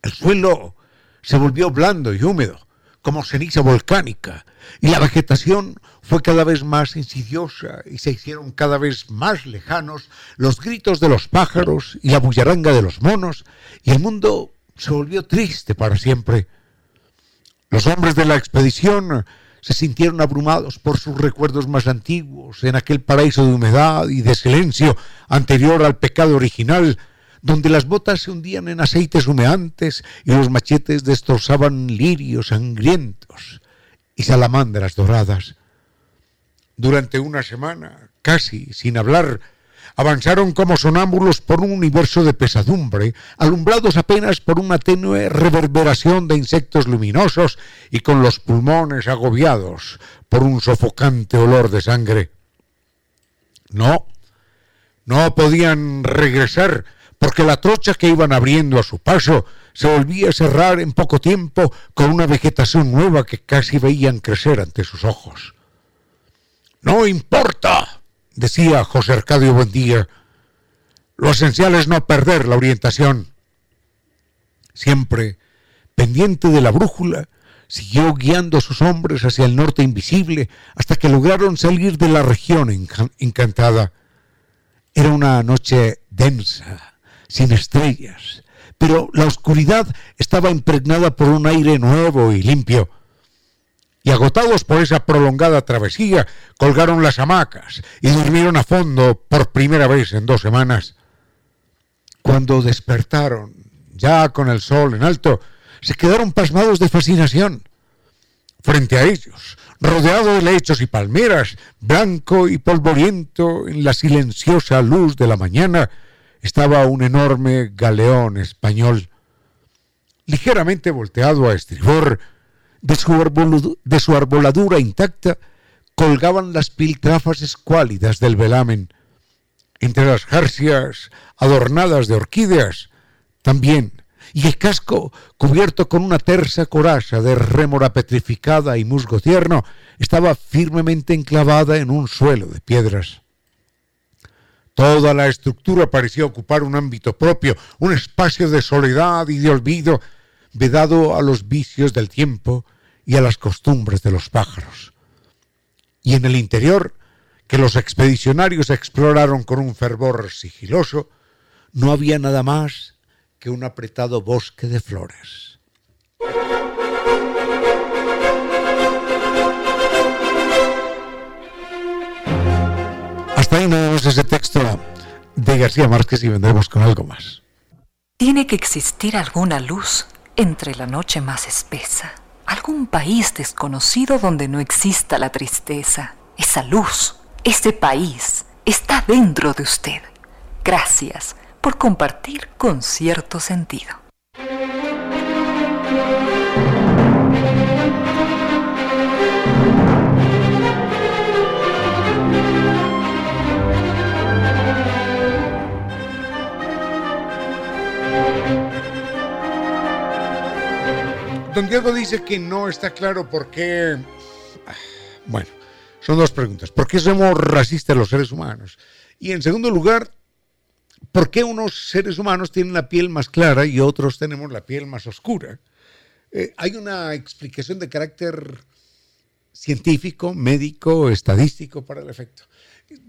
El suelo se volvió blando y húmedo, como ceniza volcánica, y la vegetación fue cada vez más insidiosa y se hicieron cada vez más lejanos los gritos de los pájaros y la bullaranga de los monos, y el mundo se volvió triste para siempre. Los hombres de la expedición se sintieron abrumados por sus recuerdos más antiguos en aquel paraíso de humedad y de silencio anterior al pecado original, donde las botas se hundían en aceites humeantes y los machetes destrozaban lirios sangrientos y salamandras doradas. Durante una semana, casi sin hablar, avanzaron como sonámbulos por un universo de pesadumbre, alumbrados apenas por una tenue reverberación de insectos luminosos y con los pulmones agobiados por un sofocante olor de sangre. No, no podían regresar porque la trocha que iban abriendo a su paso se volvía a cerrar en poco tiempo con una vegetación nueva que casi veían crecer ante sus ojos. No importa, decía José Arcadio Buendía, lo esencial es no perder la orientación. Siempre, pendiente de la brújula, siguió guiando a sus hombres hacia el norte invisible hasta que lograron salir de la región encantada. Era una noche densa, sin estrellas, pero la oscuridad estaba impregnada por un aire nuevo y limpio. Y agotados por esa prolongada travesía, colgaron las hamacas y durmieron a fondo por primera vez en dos semanas. Cuando despertaron, ya con el sol en alto, se quedaron pasmados de fascinación. Frente a ellos, rodeado de lechos y palmeras, blanco y polvoriento en la silenciosa luz de la mañana, estaba un enorme galeón español. Ligeramente volteado a estribor, de su, arboladura intacta, colgaban las piltrafas escuálidas del velamen. Entre las jarcias adornadas de orquídeas, también y el casco, cubierto con una tersa coraza de rémora petrificada y musgo tierno, estaba firmemente enclavada en un suelo de piedras. Toda la estructura parecía ocupar un ámbito propio, un espacio de soledad y de olvido, vedado a los vicios del tiempo y a las costumbres de los pájaros. Y en el interior, que los expedicionarios exploraron con un fervor sigiloso, no había nada más que un apretado bosque de flores. Hasta ahí nada más ese texto de García Márquez y vendremos con algo más. Tiene que existir alguna luz entre la noche más espesa, algún país desconocido donde no exista la tristeza. Esa luz, ese país, está dentro de usted. Gracias por compartir con cierto sentido. Don Diego dice que no está claro por qué... Bueno, son dos preguntas. ¿Por qué somos racistas los seres humanos? Y en segundo lugar, ¿Por qué unos seres humanos tienen la piel más clara y otros tenemos la piel más oscura? Eh, hay una explicación de carácter científico, médico, estadístico para el efecto.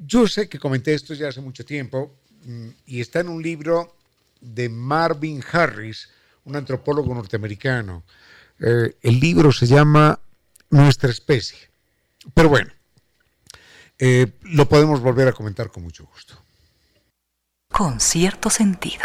Yo sé que comenté esto ya hace mucho tiempo mm, y está en un libro de Marvin Harris, un antropólogo norteamericano. Eh, el libro se llama Nuestra especie. Pero bueno, eh, lo podemos volver a comentar con mucho gusto con cierto sentido.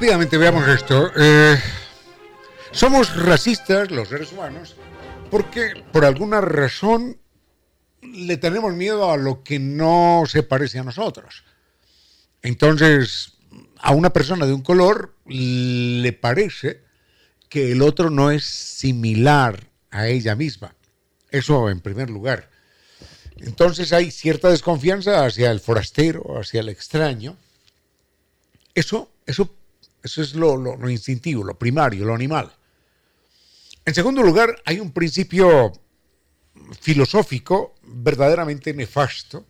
Rápidamente veamos esto. Eh, somos racistas los seres humanos porque por alguna razón le tenemos miedo a lo que no se parece a nosotros. Entonces, a una persona de un color le parece que el otro no es similar a ella misma. Eso en primer lugar. Entonces hay cierta desconfianza hacia el forastero, hacia el extraño. Eso, eso eso es lo, instintivo, lo primario, lo animal. En segundo lugar, hay un principio filosófico verdaderamente nefasto,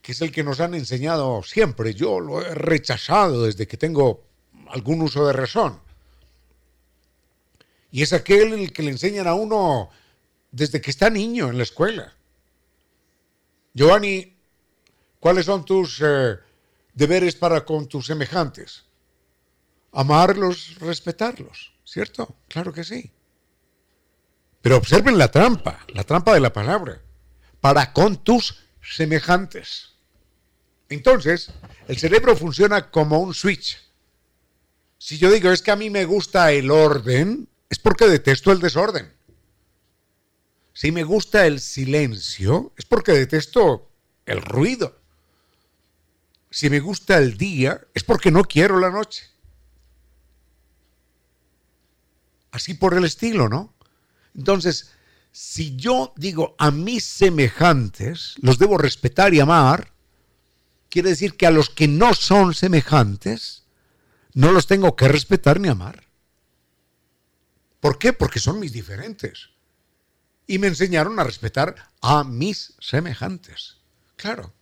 que es el que nos han enseñado siempre. Yo lo he rechazado desde que tengo algún uso de razón. Y es aquel el que le enseñan a uno desde que está niño en la escuela. Giovanni, ¿cuáles son tus eh, deberes para con tus semejantes? Amarlos, respetarlos, ¿cierto? Claro que sí. Pero observen la trampa, la trampa de la palabra. Para con tus semejantes. Entonces, el cerebro funciona como un switch. Si yo digo es que a mí me gusta el orden, es porque detesto el desorden. Si me gusta el silencio, es porque detesto el ruido. Si me gusta el día, es porque no quiero la noche. Así por el estilo, ¿no? Entonces, si yo digo a mis semejantes, los debo respetar y amar, quiere decir que a los que no son semejantes, no los tengo que respetar ni amar. ¿Por qué? Porque son mis diferentes. Y me enseñaron a respetar a mis semejantes. Claro.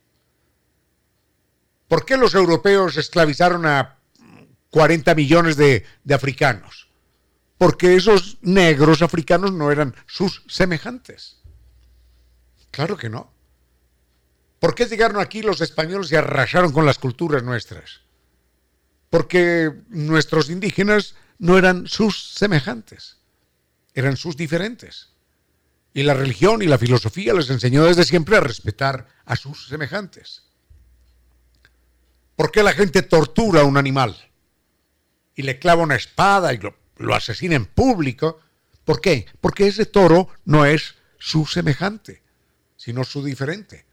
¿Por qué los europeos esclavizaron a 40 millones de, de africanos? Porque esos negros africanos no eran sus semejantes. Claro que no. ¿Por qué llegaron aquí los españoles y arrasaron con las culturas nuestras? Porque nuestros indígenas no eran sus semejantes, eran sus diferentes. Y la religión y la filosofía les enseñó desde siempre a respetar a sus semejantes. ¿Por qué la gente tortura a un animal? Y le clava una espada y lo lo asesina en público. ¿Por qué? Porque ese toro no es su semejante, sino su diferente.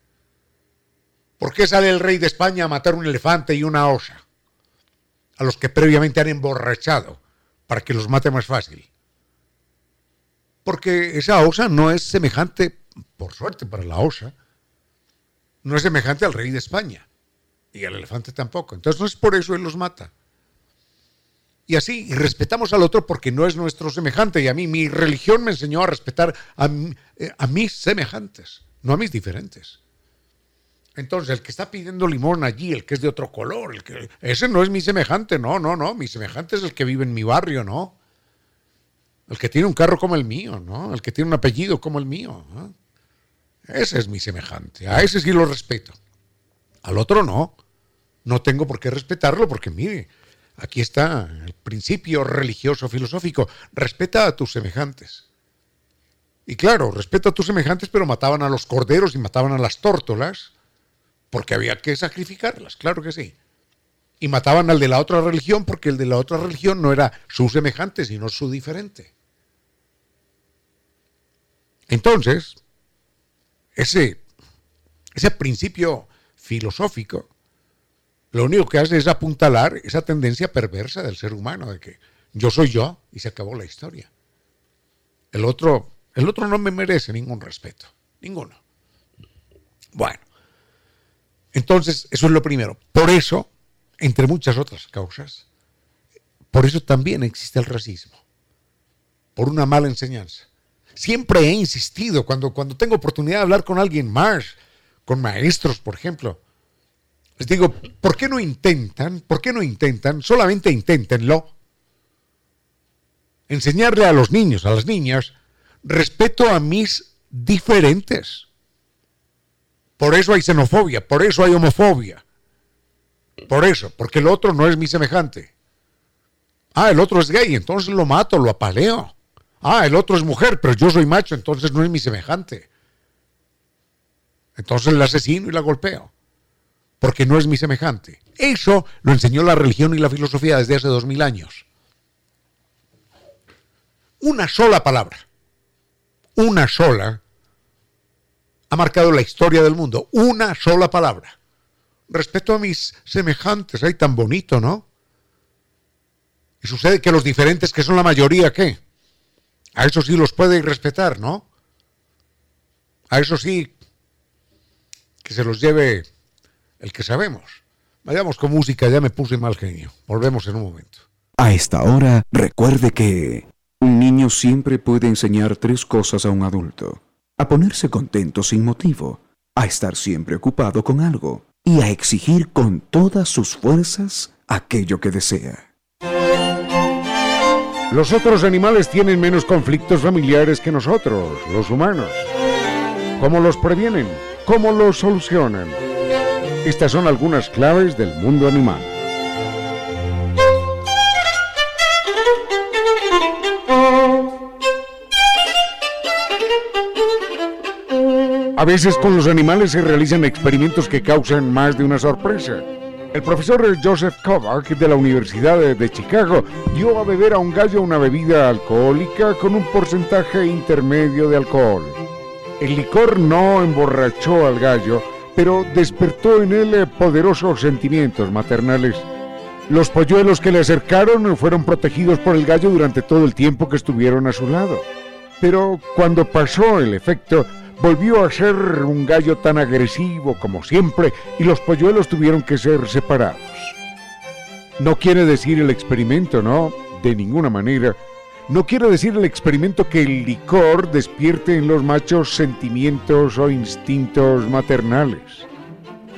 ¿Por qué sale el rey de España a matar un elefante y una osa? A los que previamente han emborrachado para que los mate más fácil. Porque esa osa no es semejante, por suerte para la osa, no es semejante al rey de España. Y al elefante tampoco. Entonces no es por eso él los mata y así, y respetamos al otro porque no es nuestro semejante. Y a mí mi religión me enseñó a respetar a, eh, a mis semejantes, no a mis diferentes. Entonces, el que está pidiendo limón allí, el que es de otro color, el que, ese no es mi semejante, no, no, no. Mi semejante es el que vive en mi barrio, ¿no? El que tiene un carro como el mío, ¿no? El que tiene un apellido como el mío. Ese es mi semejante. A ese sí lo respeto. Al otro no. No tengo por qué respetarlo porque, mire, Aquí está el principio religioso filosófico. Respeta a tus semejantes. Y claro, respeta a tus semejantes, pero mataban a los corderos y mataban a las tórtolas porque había que sacrificarlas, claro que sí. Y mataban al de la otra religión porque el de la otra religión no era su semejante, sino su diferente. Entonces, ese, ese principio filosófico lo único que hace es apuntalar esa tendencia perversa del ser humano, de que yo soy yo y se acabó la historia. El otro, el otro no me merece ningún respeto, ninguno. Bueno, entonces eso es lo primero. Por eso, entre muchas otras causas, por eso también existe el racismo, por una mala enseñanza. Siempre he insistido, cuando, cuando tengo oportunidad de hablar con alguien más, con maestros, por ejemplo, les digo, ¿por qué no intentan? ¿Por qué no intentan? Solamente inténtenlo. Enseñarle a los niños, a las niñas, respeto a mis diferentes. Por eso hay xenofobia, por eso hay homofobia. Por eso, porque el otro no es mi semejante. Ah, el otro es gay, entonces lo mato, lo apaleo. Ah, el otro es mujer, pero yo soy macho, entonces no es mi semejante. Entonces la asesino y la golpeo porque no es mi semejante. Eso lo enseñó la religión y la filosofía desde hace dos mil años. Una sola palabra, una sola, ha marcado la historia del mundo. Una sola palabra. Respeto a mis semejantes, ay, tan bonito, ¿no? Y sucede que los diferentes, que son la mayoría, ¿qué? A eso sí los puede respetar, ¿no? A eso sí que se los lleve el que sabemos. Vayamos con música, ya me puse mal genio. Volvemos en un momento. A esta hora, recuerde que un niño siempre puede enseñar tres cosas a un adulto. A ponerse contento sin motivo, a estar siempre ocupado con algo y a exigir con todas sus fuerzas aquello que desea. Los otros animales tienen menos conflictos familiares que nosotros, los humanos. ¿Cómo los previenen? ¿Cómo los solucionan? Estas son algunas claves del mundo animal. A veces con los animales se realizan experimentos que causan más de una sorpresa. El profesor Joseph Kovac de la Universidad de Chicago dio a beber a un gallo una bebida alcohólica con un porcentaje intermedio de alcohol. El licor no emborrachó al gallo, pero despertó en él poderosos sentimientos maternales. Los polluelos que le acercaron fueron protegidos por el gallo durante todo el tiempo que estuvieron a su lado. Pero cuando pasó el efecto, volvió a ser un gallo tan agresivo como siempre y los polluelos tuvieron que ser separados. No quiere decir el experimento, ¿no? De ninguna manera. No quiere decir el experimento que el licor despierte en los machos sentimientos o instintos maternales.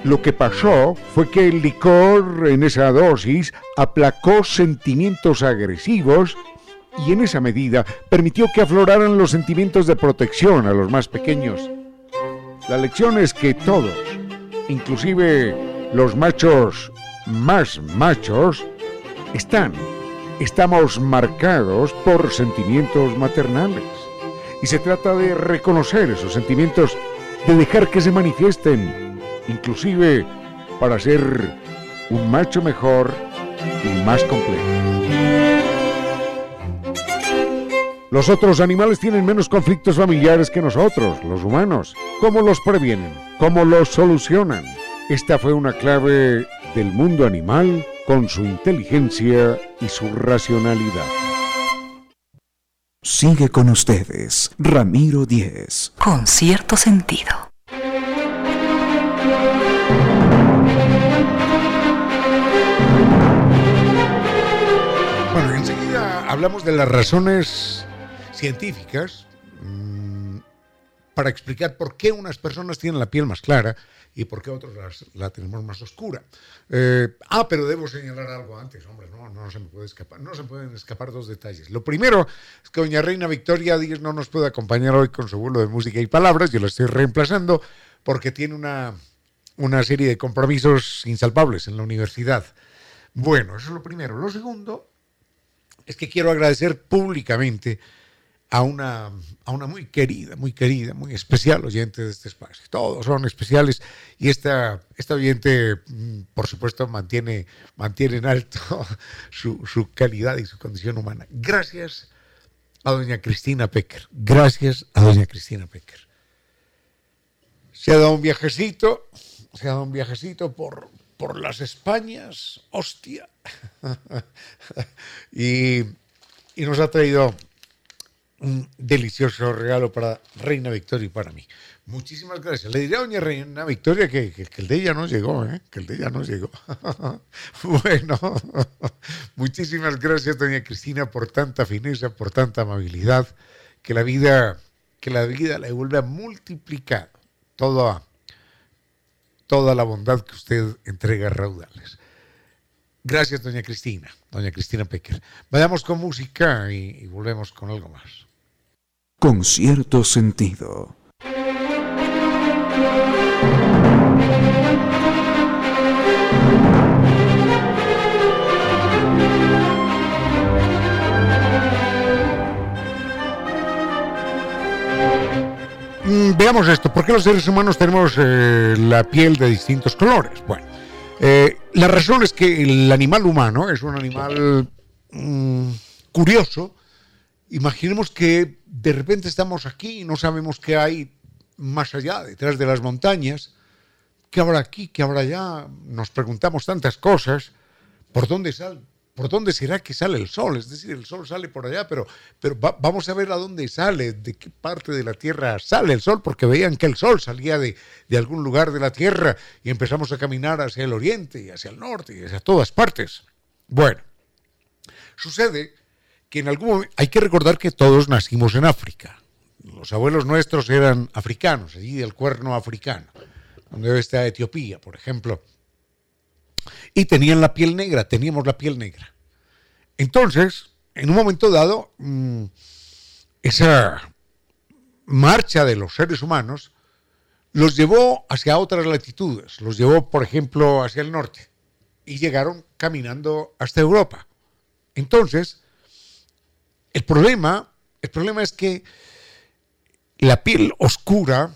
Lo que pasó fue que el licor en esa dosis aplacó sentimientos agresivos y en esa medida permitió que afloraran los sentimientos de protección a los más pequeños. La lección es que todos, inclusive los machos más machos, están, estamos marcados por sentimientos maternales. Y se trata de reconocer esos sentimientos, de dejar que se manifiesten inclusive para ser un macho mejor y más completo. Los otros animales tienen menos conflictos familiares que nosotros, los humanos. ¿Cómo los previenen? ¿Cómo los solucionan? Esta fue una clave del mundo animal con su inteligencia y su racionalidad. Sigue con ustedes, Ramiro Díez. Con cierto sentido. hablamos de las razones científicas mm, para explicar por qué unas personas tienen la piel más clara y por qué otros la tenemos más oscura. Eh, ah, pero debo señalar algo antes, hombre, no, no se me puede escapar, no se pueden escapar dos detalles. Lo primero es que doña Reina Victoria no nos puede acompañar hoy con su vuelo de música y palabras, yo la estoy reemplazando porque tiene una, una serie de compromisos insalvables en la universidad. Bueno, eso es lo primero. Lo segundo es que quiero agradecer públicamente a una, a una muy querida, muy querida, muy especial oyente de este espacio. Todos son especiales y esta, esta oyente, mm, por supuesto, mantiene, mantiene en alto su, su calidad y su condición humana. Gracias a doña Cristina Pecker. Gracias a doña Cristina Pecker. Se ha dado un viajecito, se ha dado un viajecito por, por las Españas, hostia. y, nos ha traído un delicioso regalo para Reina Victoria y para mí. Muchísimas gracias. Le diré a doña Reina Victoria que, el de ella no llegó, ¿eh? que el de ella no llegó. bueno, muchísimas gracias, doña Cristina, por tanta fineza, por tanta amabilidad, que la vida, que la vida le vuelve a multiplicar todo toda la bondad que usted entrega a raudales. Gracias, doña Cristina, doña Cristina Pecker. Vayamos con música y, volvemos con algo más. Con cierto sentido. Mm, veamos esto, ¿por qué los seres humanos tenemos eh, la piel de distintos colores? Bueno, eh, la razón es que el animal humano es un animal mm, curioso. Imaginemos que de repente estamos aquí y no sabemos qué hay más allá, detrás de las montañas. ¿Qué habrá aquí? ¿Qué habrá allá? Nos preguntamos tantas cosas. ¿Por dónde sale? ¿por dónde será que sale el sol? Es decir, el sol sale por allá, pero, pero vamos a ver a dónde sale, de qué parte de la Tierra sale el sol, porque veían que el sol salía de, de algún lugar de la Tierra y empezamos a caminar hacia el oriente y hacia el norte y hacia todas partes. Bueno, sucede que en algún momento, hay que recordar que todos nacimos en África. Los abuelos nuestros eran africanos, allí del cuerno africano, donde está Etiopía, por ejemplo y tenían la piel negra, teníamos la piel negra. Entonces, en un momento dado, mm, esa marcha de los seres humanos los llevó hacia otras latitudes, los llevó, por ejemplo, hacia el norte y llegaron caminando hasta Europa. Entonces, el problema, el problema es que la piel oscura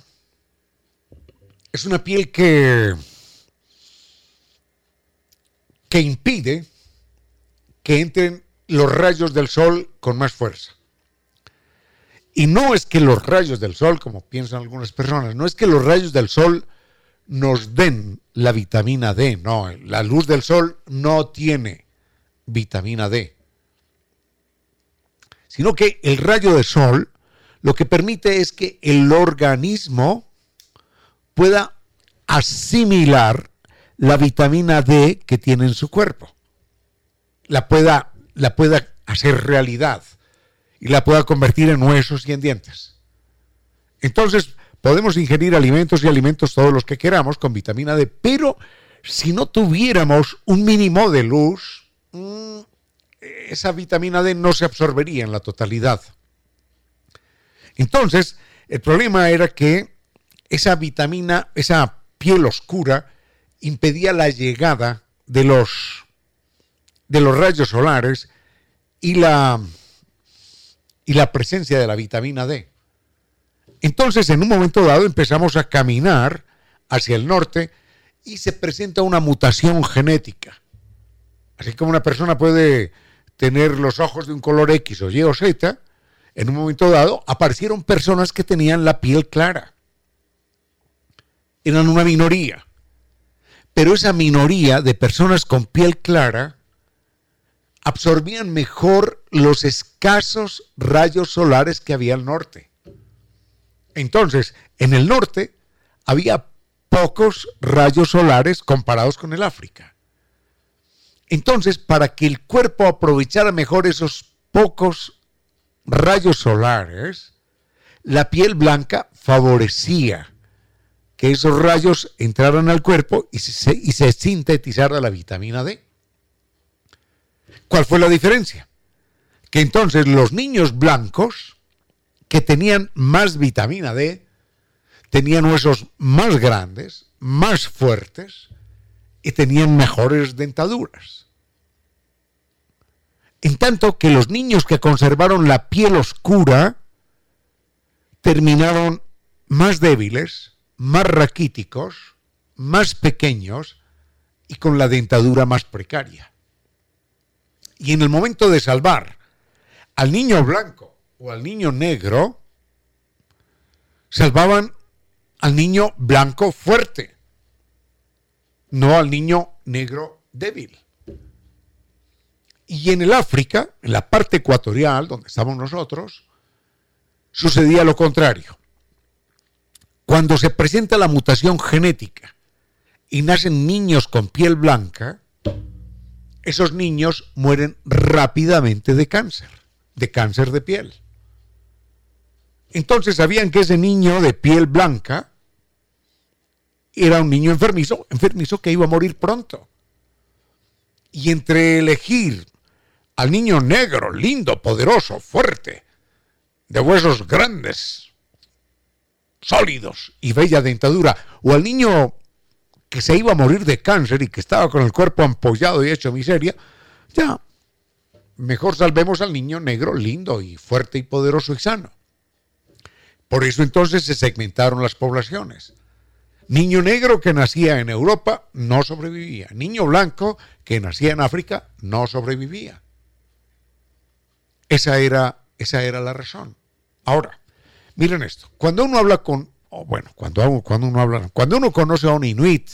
es una piel que, que impide que entren los rayos del sol con más fuerza. Y no es que los rayos del sol, como piensan algunas personas, no es que los rayos del sol nos den la vitamina D, no, la luz del sol no tiene vitamina D, sino que el rayo del sol lo que permite es que el organismo pueda asimilar la vitamina D que tiene en su cuerpo, la pueda, la pueda hacer realidad y la pueda convertir en huesos y en dientes. Entonces, podemos ingerir alimentos y alimentos todos los que queramos con vitamina D, pero si no tuviéramos un mínimo de luz, mm, esa vitamina D no se absorbería en la totalidad. Entonces, el problema era que esa vitamina, esa piel oscura, impedía la llegada de los, de los rayos solares y la, y la presencia de la vitamina D. Entonces, en un momento dado, empezamos a caminar hacia el norte y se presenta una mutación genética. Así como una persona puede tener los ojos de un color X o Y o Z, en un momento dado aparecieron personas que tenían la piel clara. Eran una minoría. Pero esa minoría de personas con piel clara absorbían mejor los escasos rayos solares que había al norte. Entonces, en el norte había pocos rayos solares comparados con el África. Entonces, para que el cuerpo aprovechara mejor esos pocos rayos solares, la piel blanca favorecía que esos rayos entraran al cuerpo y se, sintetizara la vitamina D. ¿Cuál fue la diferencia? Que entonces los niños blancos que tenían más vitamina D tenían huesos más grandes, más fuertes y tenían mejores dentaduras. En tanto que los niños que conservaron la piel oscura terminaron más débiles, más raquíticos, más pequeños y con la dentadura más precaria. Y en el momento de salvar al niño blanco o al niño negro, salvaban al niño blanco fuerte, no al niño negro débil. Y en el África, en la parte ecuatorial, donde estamos nosotros, sucedía lo contrario. Cuando se presenta la mutación genética y nacen niños con piel blanca, esos niños mueren rápidamente de cáncer, de cáncer de piel. Entonces sabían que ese niño de piel blanca era un niño enfermizo, enfermizo que iba a morir pronto. Y entre elegir al niño negro, lindo, poderoso, fuerte, de huesos grandes, sólidos y bella dentadura, o al niño que se iba a morir de cáncer y que estaba con el cuerpo ampollado y hecho miseria, ya, mejor salvemos al niño negro, lindo y fuerte y poderoso y sano. Por eso entonces se segmentaron las poblaciones. Niño negro que nacía en Europa no sobrevivía. Niño blanco que nacía en África no sobrevivía. Esa era, esa era la razón. Ahora, miren esto. Cuando uno habla con, bueno, cuando, cuando uno habla, cuando uno conoce a un inuit,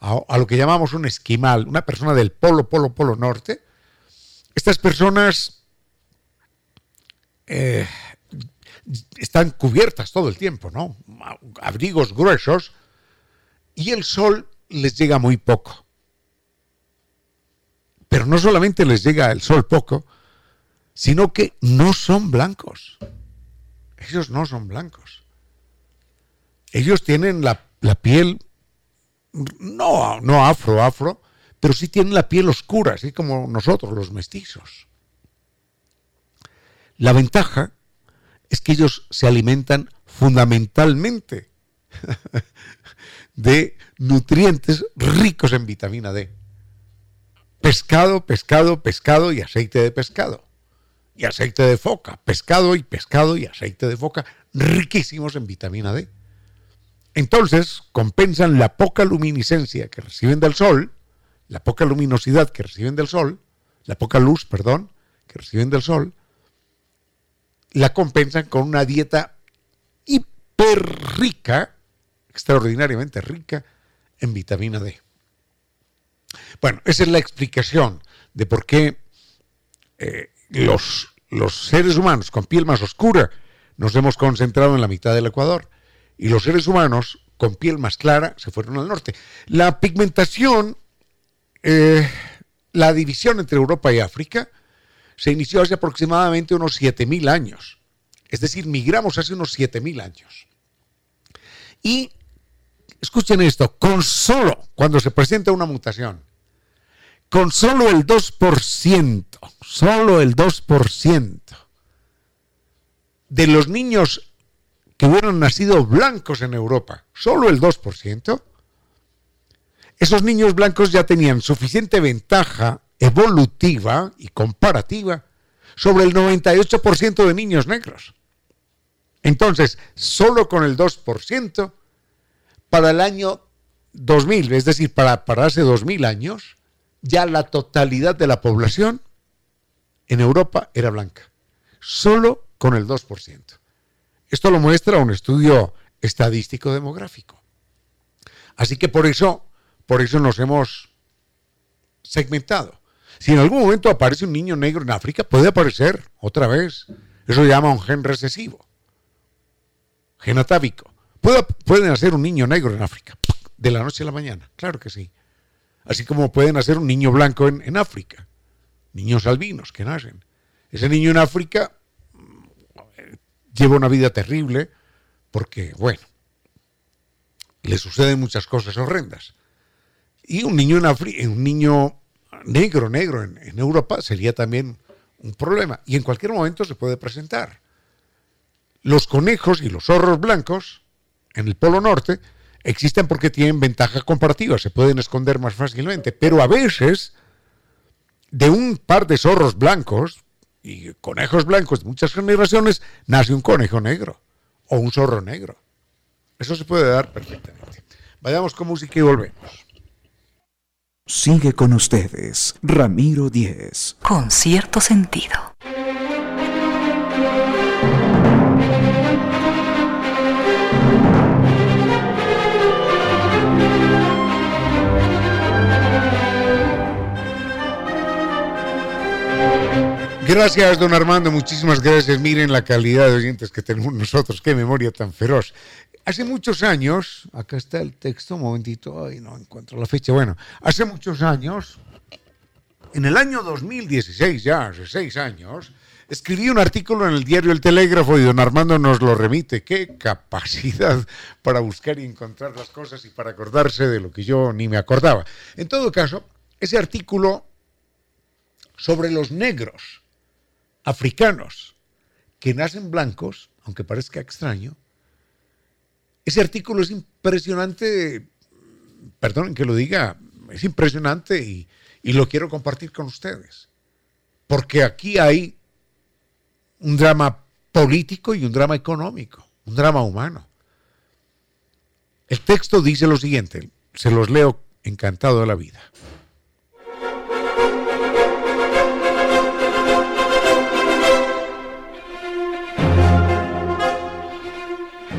a, lo que llamamos un esquimal, una persona del polo, polo, polo norte, estas personas eh, están cubiertas todo el tiempo, ¿no? Abrigos gruesos y el sol les llega muy poco. Pero no solamente les llega el sol poco, sino que no son blancos. Ellos no son blancos. Ellos tienen la, piel, no, no afro, afro, pero sí tienen la piel oscura, así como nosotros, los mestizos. La ventaja es que ellos se alimentan fundamentalmente de nutrientes ricos en vitamina D. Pescado, pescado, pescado y aceite de pescado y aceite de foca, pescado y pescado y aceite de foca, riquísimos en vitamina D. Entonces compensan la poca luminiscencia que reciben del sol, la poca luminosidad que reciben del sol, la poca luz, perdón, que reciben del sol, la compensan con una dieta hiper rica, extraordinariamente rica en vitamina D. Bueno, esa es la explicación de por qué eh, los, seres humanos con piel más oscura nos hemos concentrado en la mitad del Ecuador y los seres humanos con piel más clara se fueron al norte. La pigmentación, eh, la división entre Europa y África, se inició hace aproximadamente unos 7.000 años. Es decir, migramos hace unos 7.000 años. Y escuchen esto, con solo, cuando se presenta una mutación, con solo el 2%, solo el 2% de los niños que hubieran nacido blancos en Europa, solo el 2%, esos niños blancos ya tenían suficiente ventaja evolutiva y comparativa sobre el 98% de niños negros. Entonces, solo con el 2%, para el año 2000, es decir, para, para hace 2000 años, ya la totalidad de la población en Europa era blanca. Solo con el 2%. Esto lo muestra un estudio estadístico demográfico. Así que por eso, por eso nos hemos segmentado. Si en algún momento aparece un niño negro en África, puede aparecer otra vez. Eso se llama un gen recesivo, gen atávico. Puede, puede nacer un niño negro en África, de la noche a la mañana, claro que sí. Así como puede nacer un niño blanco en África, niños albinos que nacen. Ese niño en África lleva una vida terrible porque, bueno, le suceden muchas cosas horrendas. Y un niño, en un niño negro, negro en, en Europa sería también un problema. Y en cualquier momento se puede presentar. Los conejos y los zorros blancos en el Polo Norte existen porque tienen ventaja comparativa, se pueden esconder más fácilmente, pero a veces de un par de zorros blancos y conejos blancos de muchas generaciones, nace un conejo negro o un zorro negro. Eso se puede dar perfectamente. Vayamos con música y volvemos. Sigue con ustedes, Ramiro Díez. Con cierto sentido. Gracias, don Armando, muchísimas gracias. Miren la calidad de oyentes que tenemos nosotros, qué memoria tan feroz. Hace muchos años, acá está el texto, un momentito, ay, no encuentro la fecha. Bueno, hace muchos años, en el año 2016, ya hace seis años, escribí un artículo en el diario El Telégrafo y don Armando nos lo remite. Qué capacidad para buscar y encontrar las cosas y para acordarse de lo que yo ni me acordaba. En todo caso, ese artículo sobre los negros africanos que nacen blancos, aunque parezca extraño, ese artículo es impresionante, perdonen que lo diga, es impresionante y, y lo quiero compartir con ustedes, porque aquí hay un drama político y un drama económico, un drama humano. El texto dice lo siguiente, se los leo encantado de la vida.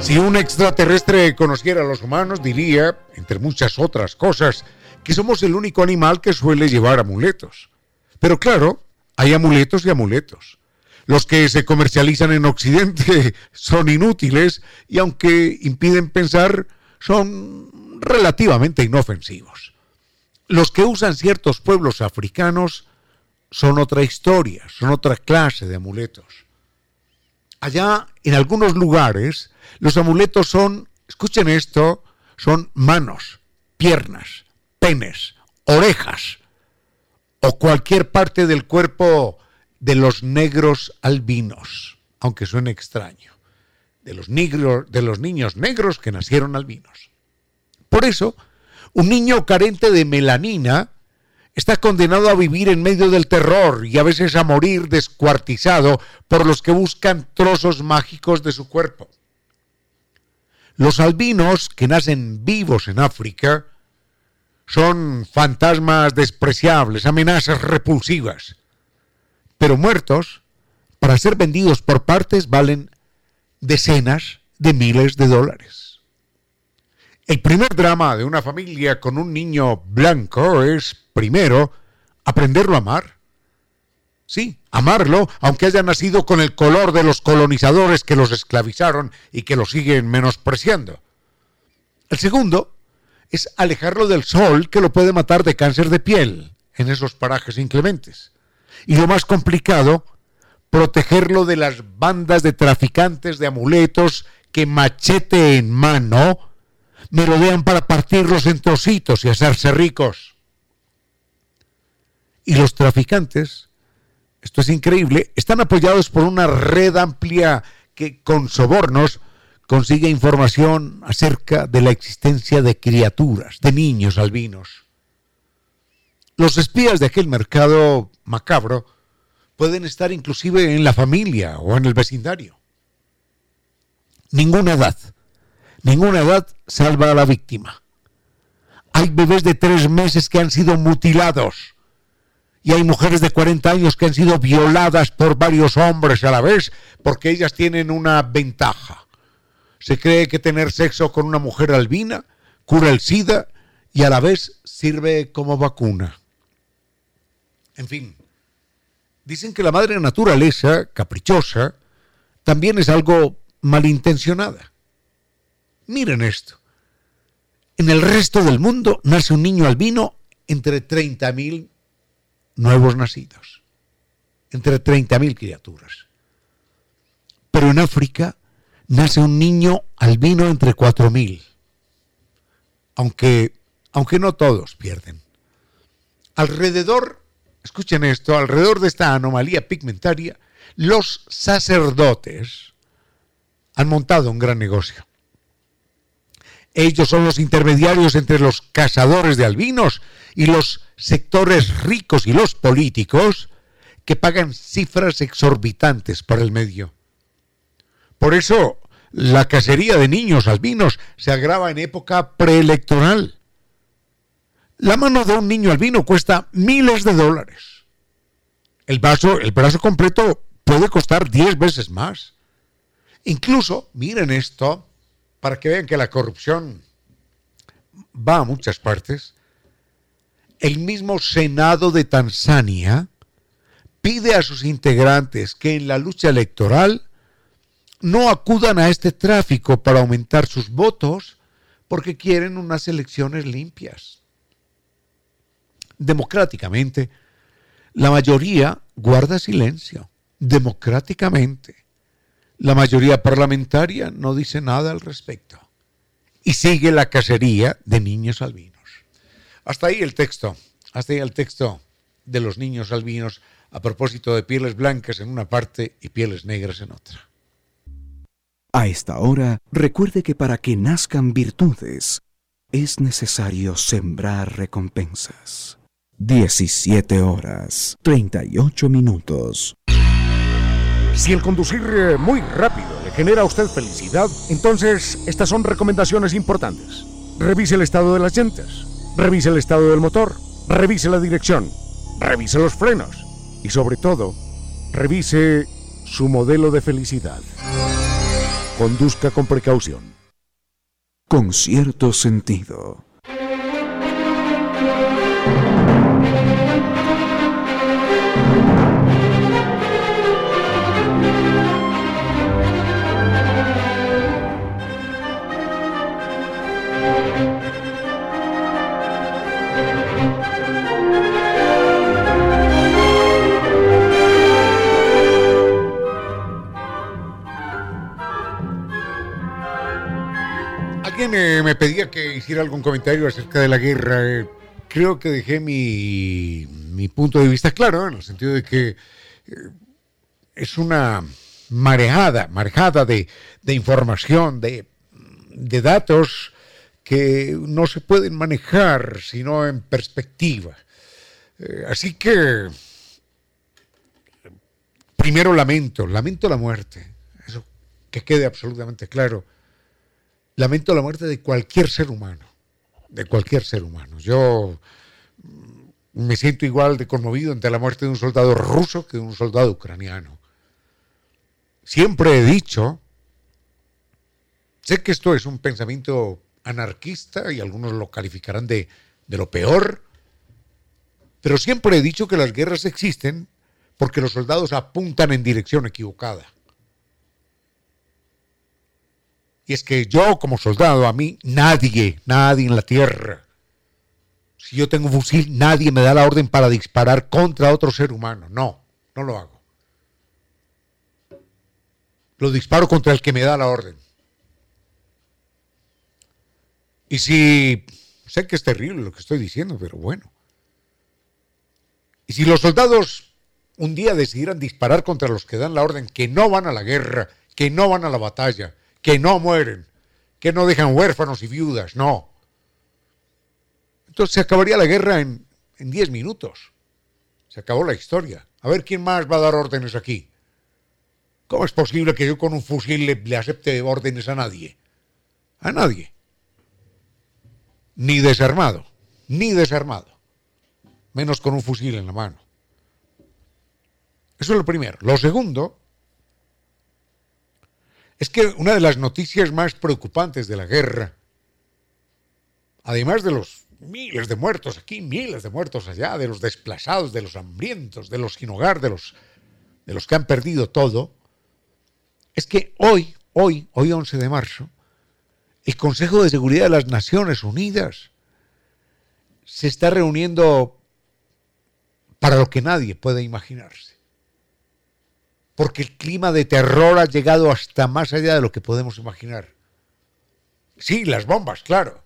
Si un extraterrestre conociera a los humanos, diría, entre muchas otras cosas, que somos el único animal que suele llevar amuletos. Pero claro, hay amuletos y amuletos. Los que se comercializan en Occidente son inútiles y aunque impiden pensar, son relativamente inofensivos. Los que usan ciertos pueblos africanos son otra historia, son otra clase de amuletos. Allá, en algunos lugares, los amuletos son, escuchen esto, son manos, piernas, penes, orejas o cualquier parte del cuerpo de los negros albinos, aunque suene extraño, de los, negros, de los niños negros que nacieron albinos. Por eso, un niño carente de melanina está condenado a vivir en medio del terror y a veces a morir descuartizado por los que buscan trozos mágicos de su cuerpo. Los albinos que nacen vivos en África son fantasmas despreciables, amenazas repulsivas. Pero muertos, para ser vendidos por partes, valen decenas de miles de dólares. El primer drama de una familia con un niño blanco es, primero, aprenderlo a amar. Sí, amarlo, aunque haya nacido con el color de los colonizadores que los esclavizaron y que lo siguen menospreciando. El segundo es alejarlo del sol que lo puede matar de cáncer de piel en esos parajes inclementes. Y lo más complicado, protegerlo de las bandas de traficantes de amuletos que machete en mano merodean para partirlos en trocitos y hacerse ricos. Y los traficantes esto es increíble, están apoyados por una red amplia que con sobornos consigue información acerca de la existencia de criaturas, de niños albinos. Los espías de aquel mercado macabro pueden estar inclusive en la familia o en el vecindario. Ninguna edad, ninguna edad salva a la víctima. Hay bebés de tres meses que han sido mutilados y hay mujeres de 40 años que han sido violadas por varios hombres a la vez porque ellas tienen una ventaja. Se cree que tener sexo con una mujer albina cura el SIDA y a la vez sirve como vacuna. En fin, dicen que la madre naturaleza, caprichosa, también es algo malintencionada. Miren esto. En el resto del mundo nace un niño albino entre 30.000 nuevos nacidos, entre 30.000 criaturas. Pero en África nace un niño albino entre 4.000, aunque, aunque no todos pierden. Alrededor, escuchen esto, alrededor de esta anomalía pigmentaria, los sacerdotes han montado un gran negocio. Ellos son los intermediarios entre los cazadores de albinos y los sectores ricos y los políticos que pagan cifras exorbitantes por el medio. Por eso la cacería de niños albinos se agrava en época preelectoral. La mano de un niño albino cuesta miles de dólares. El brazo, el brazo completo puede costar 10 veces más. Incluso, miren esto, para que vean que la corrupción va a muchas partes, el mismo Senado de Tanzania pide a sus integrantes que en la lucha electoral no acudan a este tráfico para aumentar sus votos porque quieren unas elecciones limpias. Democráticamente, la mayoría guarda silencio. Democráticamente la mayoría parlamentaria no dice nada al respecto y sigue la cacería de niños albinos. Hasta ahí el texto, hasta ahí el texto de los niños albinos a propósito de pieles blancas en una parte y pieles negras en otra. A esta hora, recuerde que para que nazcan virtudes, es necesario sembrar recompensas. 17 horas, 38 minutos. Si el conducir eh, muy rápido le genera a usted felicidad, entonces estas son recomendaciones importantes. Revise el estado de las llantas, revise el estado del motor, revise la dirección, revise los frenos y sobre todo, revise su modelo de felicidad. Conduzca con precaución. Con cierto sentido. Me pedía que hiciera algún comentario acerca de la guerra. Creo que dejé mi, punto de vista claro, en el sentido de que eh, es una marejada, marejada de, información, de, datos que no se pueden manejar sino en perspectiva. Eh, así que, primero lamento, lamento la muerte, eso que quede absolutamente claro lamento la muerte de cualquier ser humano, de cualquier ser humano. Yo me siento igual de conmovido ante la muerte de un soldado ruso que de un soldado ucraniano. Siempre he dicho, sé que esto es un pensamiento anarquista y algunos lo calificarán de, de lo peor, pero siempre he dicho que las guerras existen porque los soldados apuntan en dirección equivocada. Y es que yo como soldado, a mí nadie, nadie en la tierra, si yo tengo un fusil, nadie me da la orden para disparar contra otro ser humano. No, no lo hago. Lo disparo contra el que me da la orden. Y si, sé que es terrible lo que estoy diciendo, pero bueno. Y si los soldados un día decidieran disparar contra los que dan la orden, que no van a la guerra, que no van a la batalla, que no mueren, que no dejan huérfanos y viudas, no. Entonces se acabaría la guerra en 10 minutos. Se acabó la historia. A ver quién más va a dar órdenes aquí. ¿Cómo es posible que yo con un fusil le, le acepte órdenes a nadie? A nadie. Ni desarmado, ni desarmado. Menos con un fusil en la mano. Eso es lo primero. Lo segundo es que una de las noticias más preocupantes de la guerra, además de los miles de muertos aquí, miles de muertos allá, de los desplazados, de los hambrientos, de los sin hogar, de los, de los que han perdido todo, es que hoy, hoy, hoy 11 de marzo, el Consejo de Seguridad de las Naciones Unidas se está reuniendo para lo que nadie puede imaginarse porque el clima de terror ha llegado hasta más allá de lo que podemos imaginar. Sí, las bombas, claro.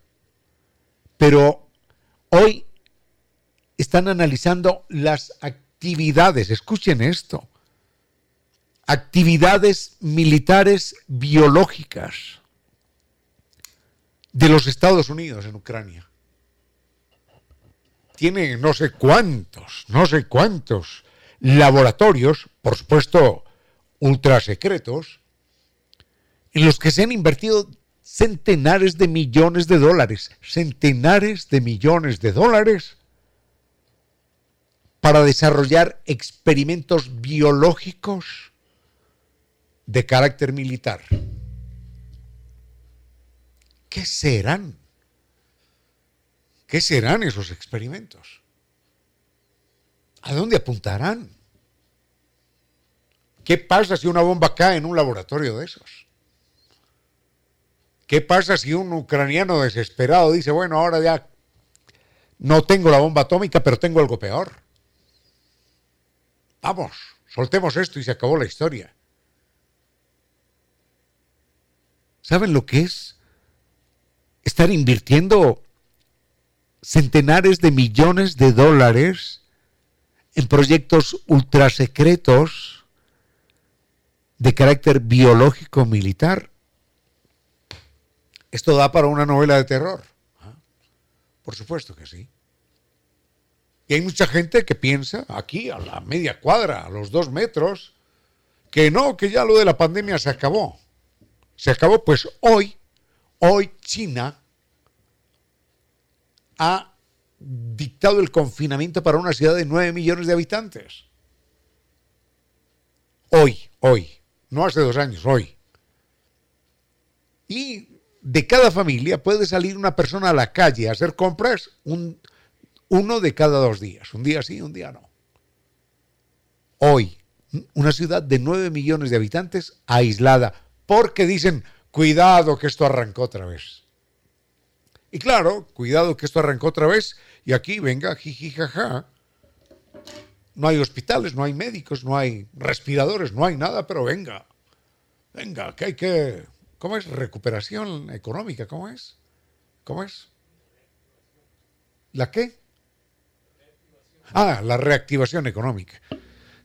Pero hoy están analizando las actividades, escuchen esto, actividades militares biológicas de los Estados Unidos en Ucrania. Tienen no sé cuántos, no sé cuántos laboratorios, por supuesto, ultra secretos, en los que se han invertido centenares de millones de dólares, centenares de millones de dólares para desarrollar experimentos biológicos de carácter militar. ¿Qué serán? ¿Qué serán esos experimentos? ¿A dónde apuntarán? ¿Qué pasa si una bomba cae en un laboratorio de esos? ¿Qué pasa si un ucraniano desesperado dice, bueno, ahora ya no tengo la bomba atómica, pero tengo algo peor? Vamos, soltemos esto y se acabó la historia. ¿Saben lo que es? Estar invirtiendo centenares de millones de dólares en proyectos ultrasecretos de carácter biológico militar. Esto da para una novela de terror. Por supuesto que sí. Y hay mucha gente que piensa, aquí a la media cuadra, a los dos metros, que no, que ya lo de la pandemia se acabó. Se acabó, pues hoy, hoy China ha dictado el confinamiento para una ciudad de 9 millones de habitantes. Hoy, hoy, no hace dos años, hoy. Y de cada familia puede salir una persona a la calle a hacer compras un, uno de cada dos días, un día sí, un día no. Hoy, una ciudad de 9 millones de habitantes aislada, porque dicen, cuidado que esto arrancó otra vez. Y claro, cuidado que esto arrancó otra vez y aquí venga, jiji, jaja. No hay hospitales, no hay médicos, no hay respiradores, no hay nada, pero venga. Venga, que hay que... ¿Cómo es? Recuperación económica, ¿cómo es? ¿Cómo es? ¿La qué? Ah, la reactivación económica.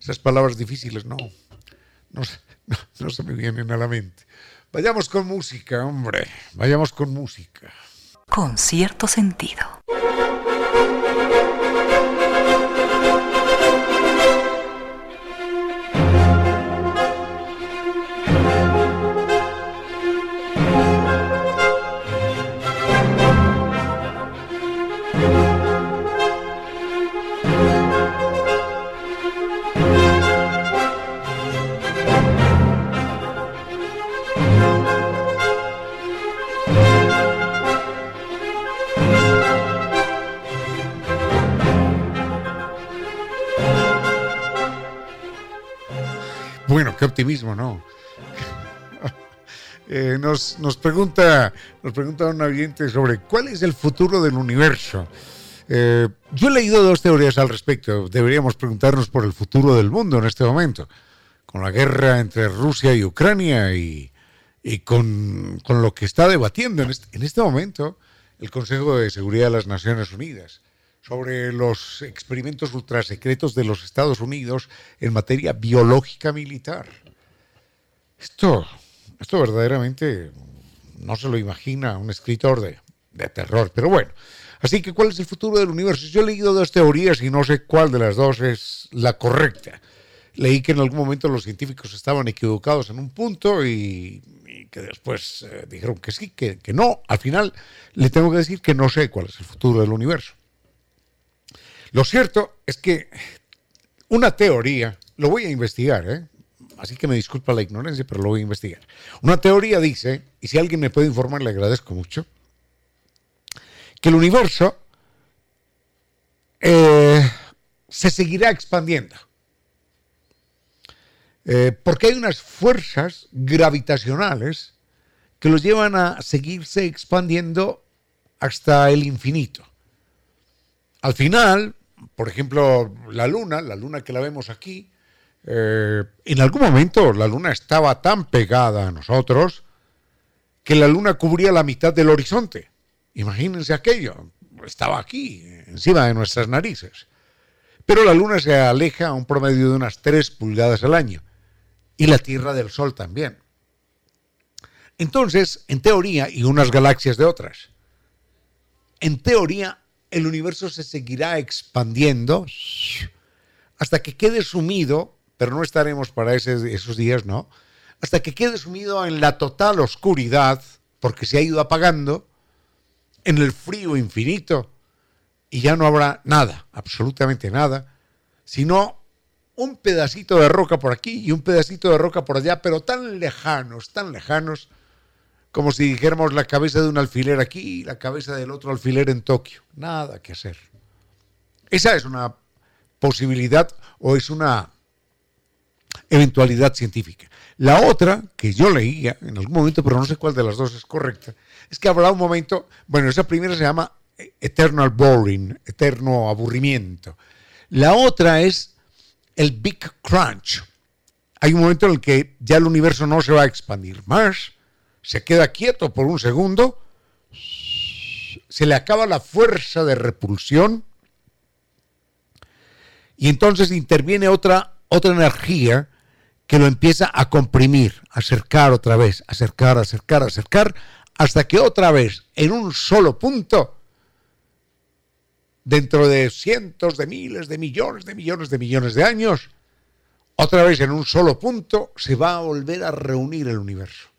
Esas palabras difíciles no, no, no se me vienen a la mente. Vayamos con música, hombre. Vayamos con música con cierto sentido. Bueno, qué optimismo, ¿no? Eh, nos, nos, pregunta, nos pregunta un oyente sobre cuál es el futuro del universo. Eh, yo he leído dos teorías al respecto. Deberíamos preguntarnos por el futuro del mundo en este momento, con la guerra entre Rusia y Ucrania y, y con, con, lo que está debatiendo en este, en este momento el Consejo de Seguridad de las Naciones Unidas sobre los experimentos ultrasecretos de los Estados Unidos en materia biológica militar. Esto, esto verdaderamente no se lo imagina un escritor de, de terror, pero bueno. Así que, ¿cuál es el futuro del universo? Yo he leído dos teorías y no sé cuál de las dos es la correcta. Leí que en algún momento los científicos estaban equivocados en un punto y, y que después eh, dijeron que sí, que, que no. Al final le tengo que decir que no sé cuál es el futuro del universo. Lo cierto es que una teoría, lo voy a investigar, ¿eh? así que me disculpa la ignorancia, pero lo voy a investigar. Una teoría dice, y si alguien me puede informar, le agradezco mucho, que el universo eh, se seguirá expandiendo. Eh, porque hay unas fuerzas gravitacionales que los llevan a seguirse expandiendo hasta el infinito. Al final, por ejemplo, la luna, la luna que la vemos aquí, eh, en algún momento la luna estaba tan pegada a nosotros que la luna cubría la mitad del horizonte. Imagínense aquello, estaba aquí, encima de nuestras narices. Pero la luna se aleja a un promedio de unas 3 pulgadas al año y la Tierra del Sol también. Entonces, en teoría, y unas galaxias de otras, en teoría el universo se seguirá expandiendo hasta que quede sumido, pero no estaremos para esos días, ¿no? Hasta que quede sumido en la total oscuridad, porque se ha ido apagando, en el frío infinito, y ya no habrá nada, absolutamente nada, sino un pedacito de roca por aquí y un pedacito de roca por allá, pero tan lejanos, tan lejanos, como si dijéramos la cabeza de un alfiler aquí y la cabeza del otro alfiler en Tokio. Nada que hacer. Esa es una posibilidad o es una eventualidad científica. La otra, que yo leía en algún momento, pero no sé cuál de las dos es correcta, es que habrá un momento, bueno, esa primera se llama eternal boring, eterno aburrimiento. La otra es el Big Crunch. Hay un momento en el que ya el universo no se va a expandir más, se queda quieto por un segundo, se le acaba la fuerza de repulsión. Y entonces interviene otra, otra energía que lo empieza a comprimir, acercar otra vez, acercar, acercar, acercar, hasta que otra vez, en un solo punto, dentro de cientos de miles de millones de millones de millones de años, otra vez en un solo punto se va a volver a reunir el universo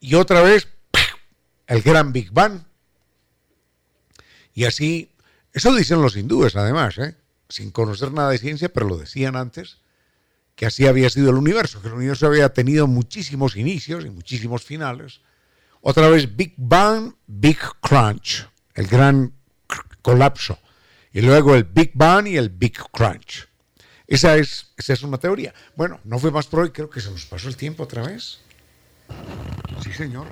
y otra vez el gran Big Bang. Y así, eso dicen los hindúes además, ¿eh? sin conocer nada de ciencia, pero lo decían antes, que así había sido el universo, que el universo había tenido muchísimos inicios y muchísimos finales. Otra vez Big Bang, Big Crunch, el gran colapso. Y luego el Big Bang y el Big Crunch. Esa es, esa es una teoría. Bueno, no fue más por hoy, creo que se nos pasó el tiempo otra vez. Sí, señor.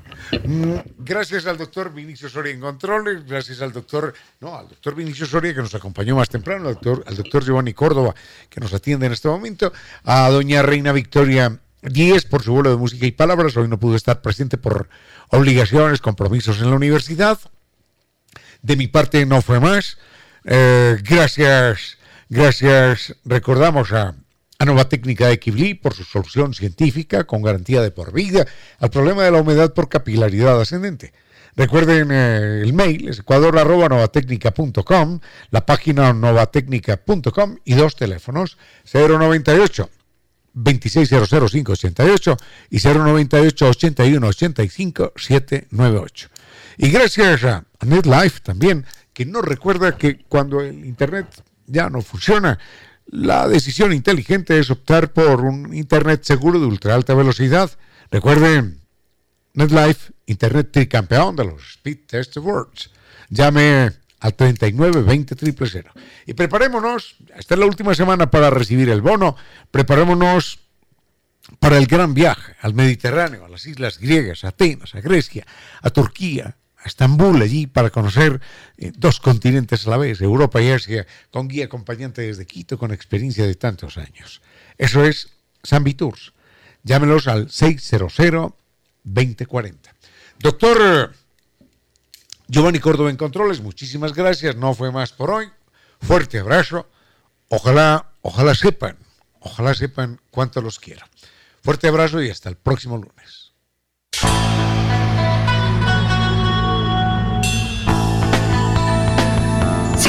Mm, gracias al doctor Vinicio Soria en controles, gracias al doctor, no, al doctor Vinicio Soria que nos acompañó más temprano, al doctor, al doctor Giovanni Córdoba que nos atiende en este momento, a doña Reina Victoria Díez por su vuelo de música y palabras, hoy no pudo estar presente por obligaciones, compromisos en la universidad. De mi parte no fue más. Eh, gracias, gracias. Recordamos a a Nueva Técnica de Kibli por su solución científica con garantía de por vida al problema de la humedad por capilaridad ascendente. Recuerden eh, el mail es ecuador.novatecnica.com, la página novatecnica.com y dos teléfonos 098 2600588 y 098 81 85 798. Y gracias a NetLife también, que nos recuerda que cuando el Internet ya no funciona, la decisión inteligente es optar por un Internet seguro de ultra alta velocidad. Recuerden, NetLife, Internet tricampeón de los Speed Test Awards. Llame al 39 20 000. Y preparémonos, esta es la última semana para recibir el bono, preparémonos para el gran viaje al Mediterráneo, a las islas griegas, a Atenas, a Grecia, a Turquía, Estambul, allí para conocer eh, dos continentes a la vez, Europa y Asia, con guía acompañante desde Quito, con experiencia de tantos años. Eso es San Tours. Llámenos al 600-2040. Doctor Giovanni Córdoba en Controles, muchísimas gracias. No fue más por hoy. Fuerte abrazo. Ojalá, ojalá sepan, ojalá sepan cuánto los quiero. Fuerte abrazo y hasta el próximo lunes.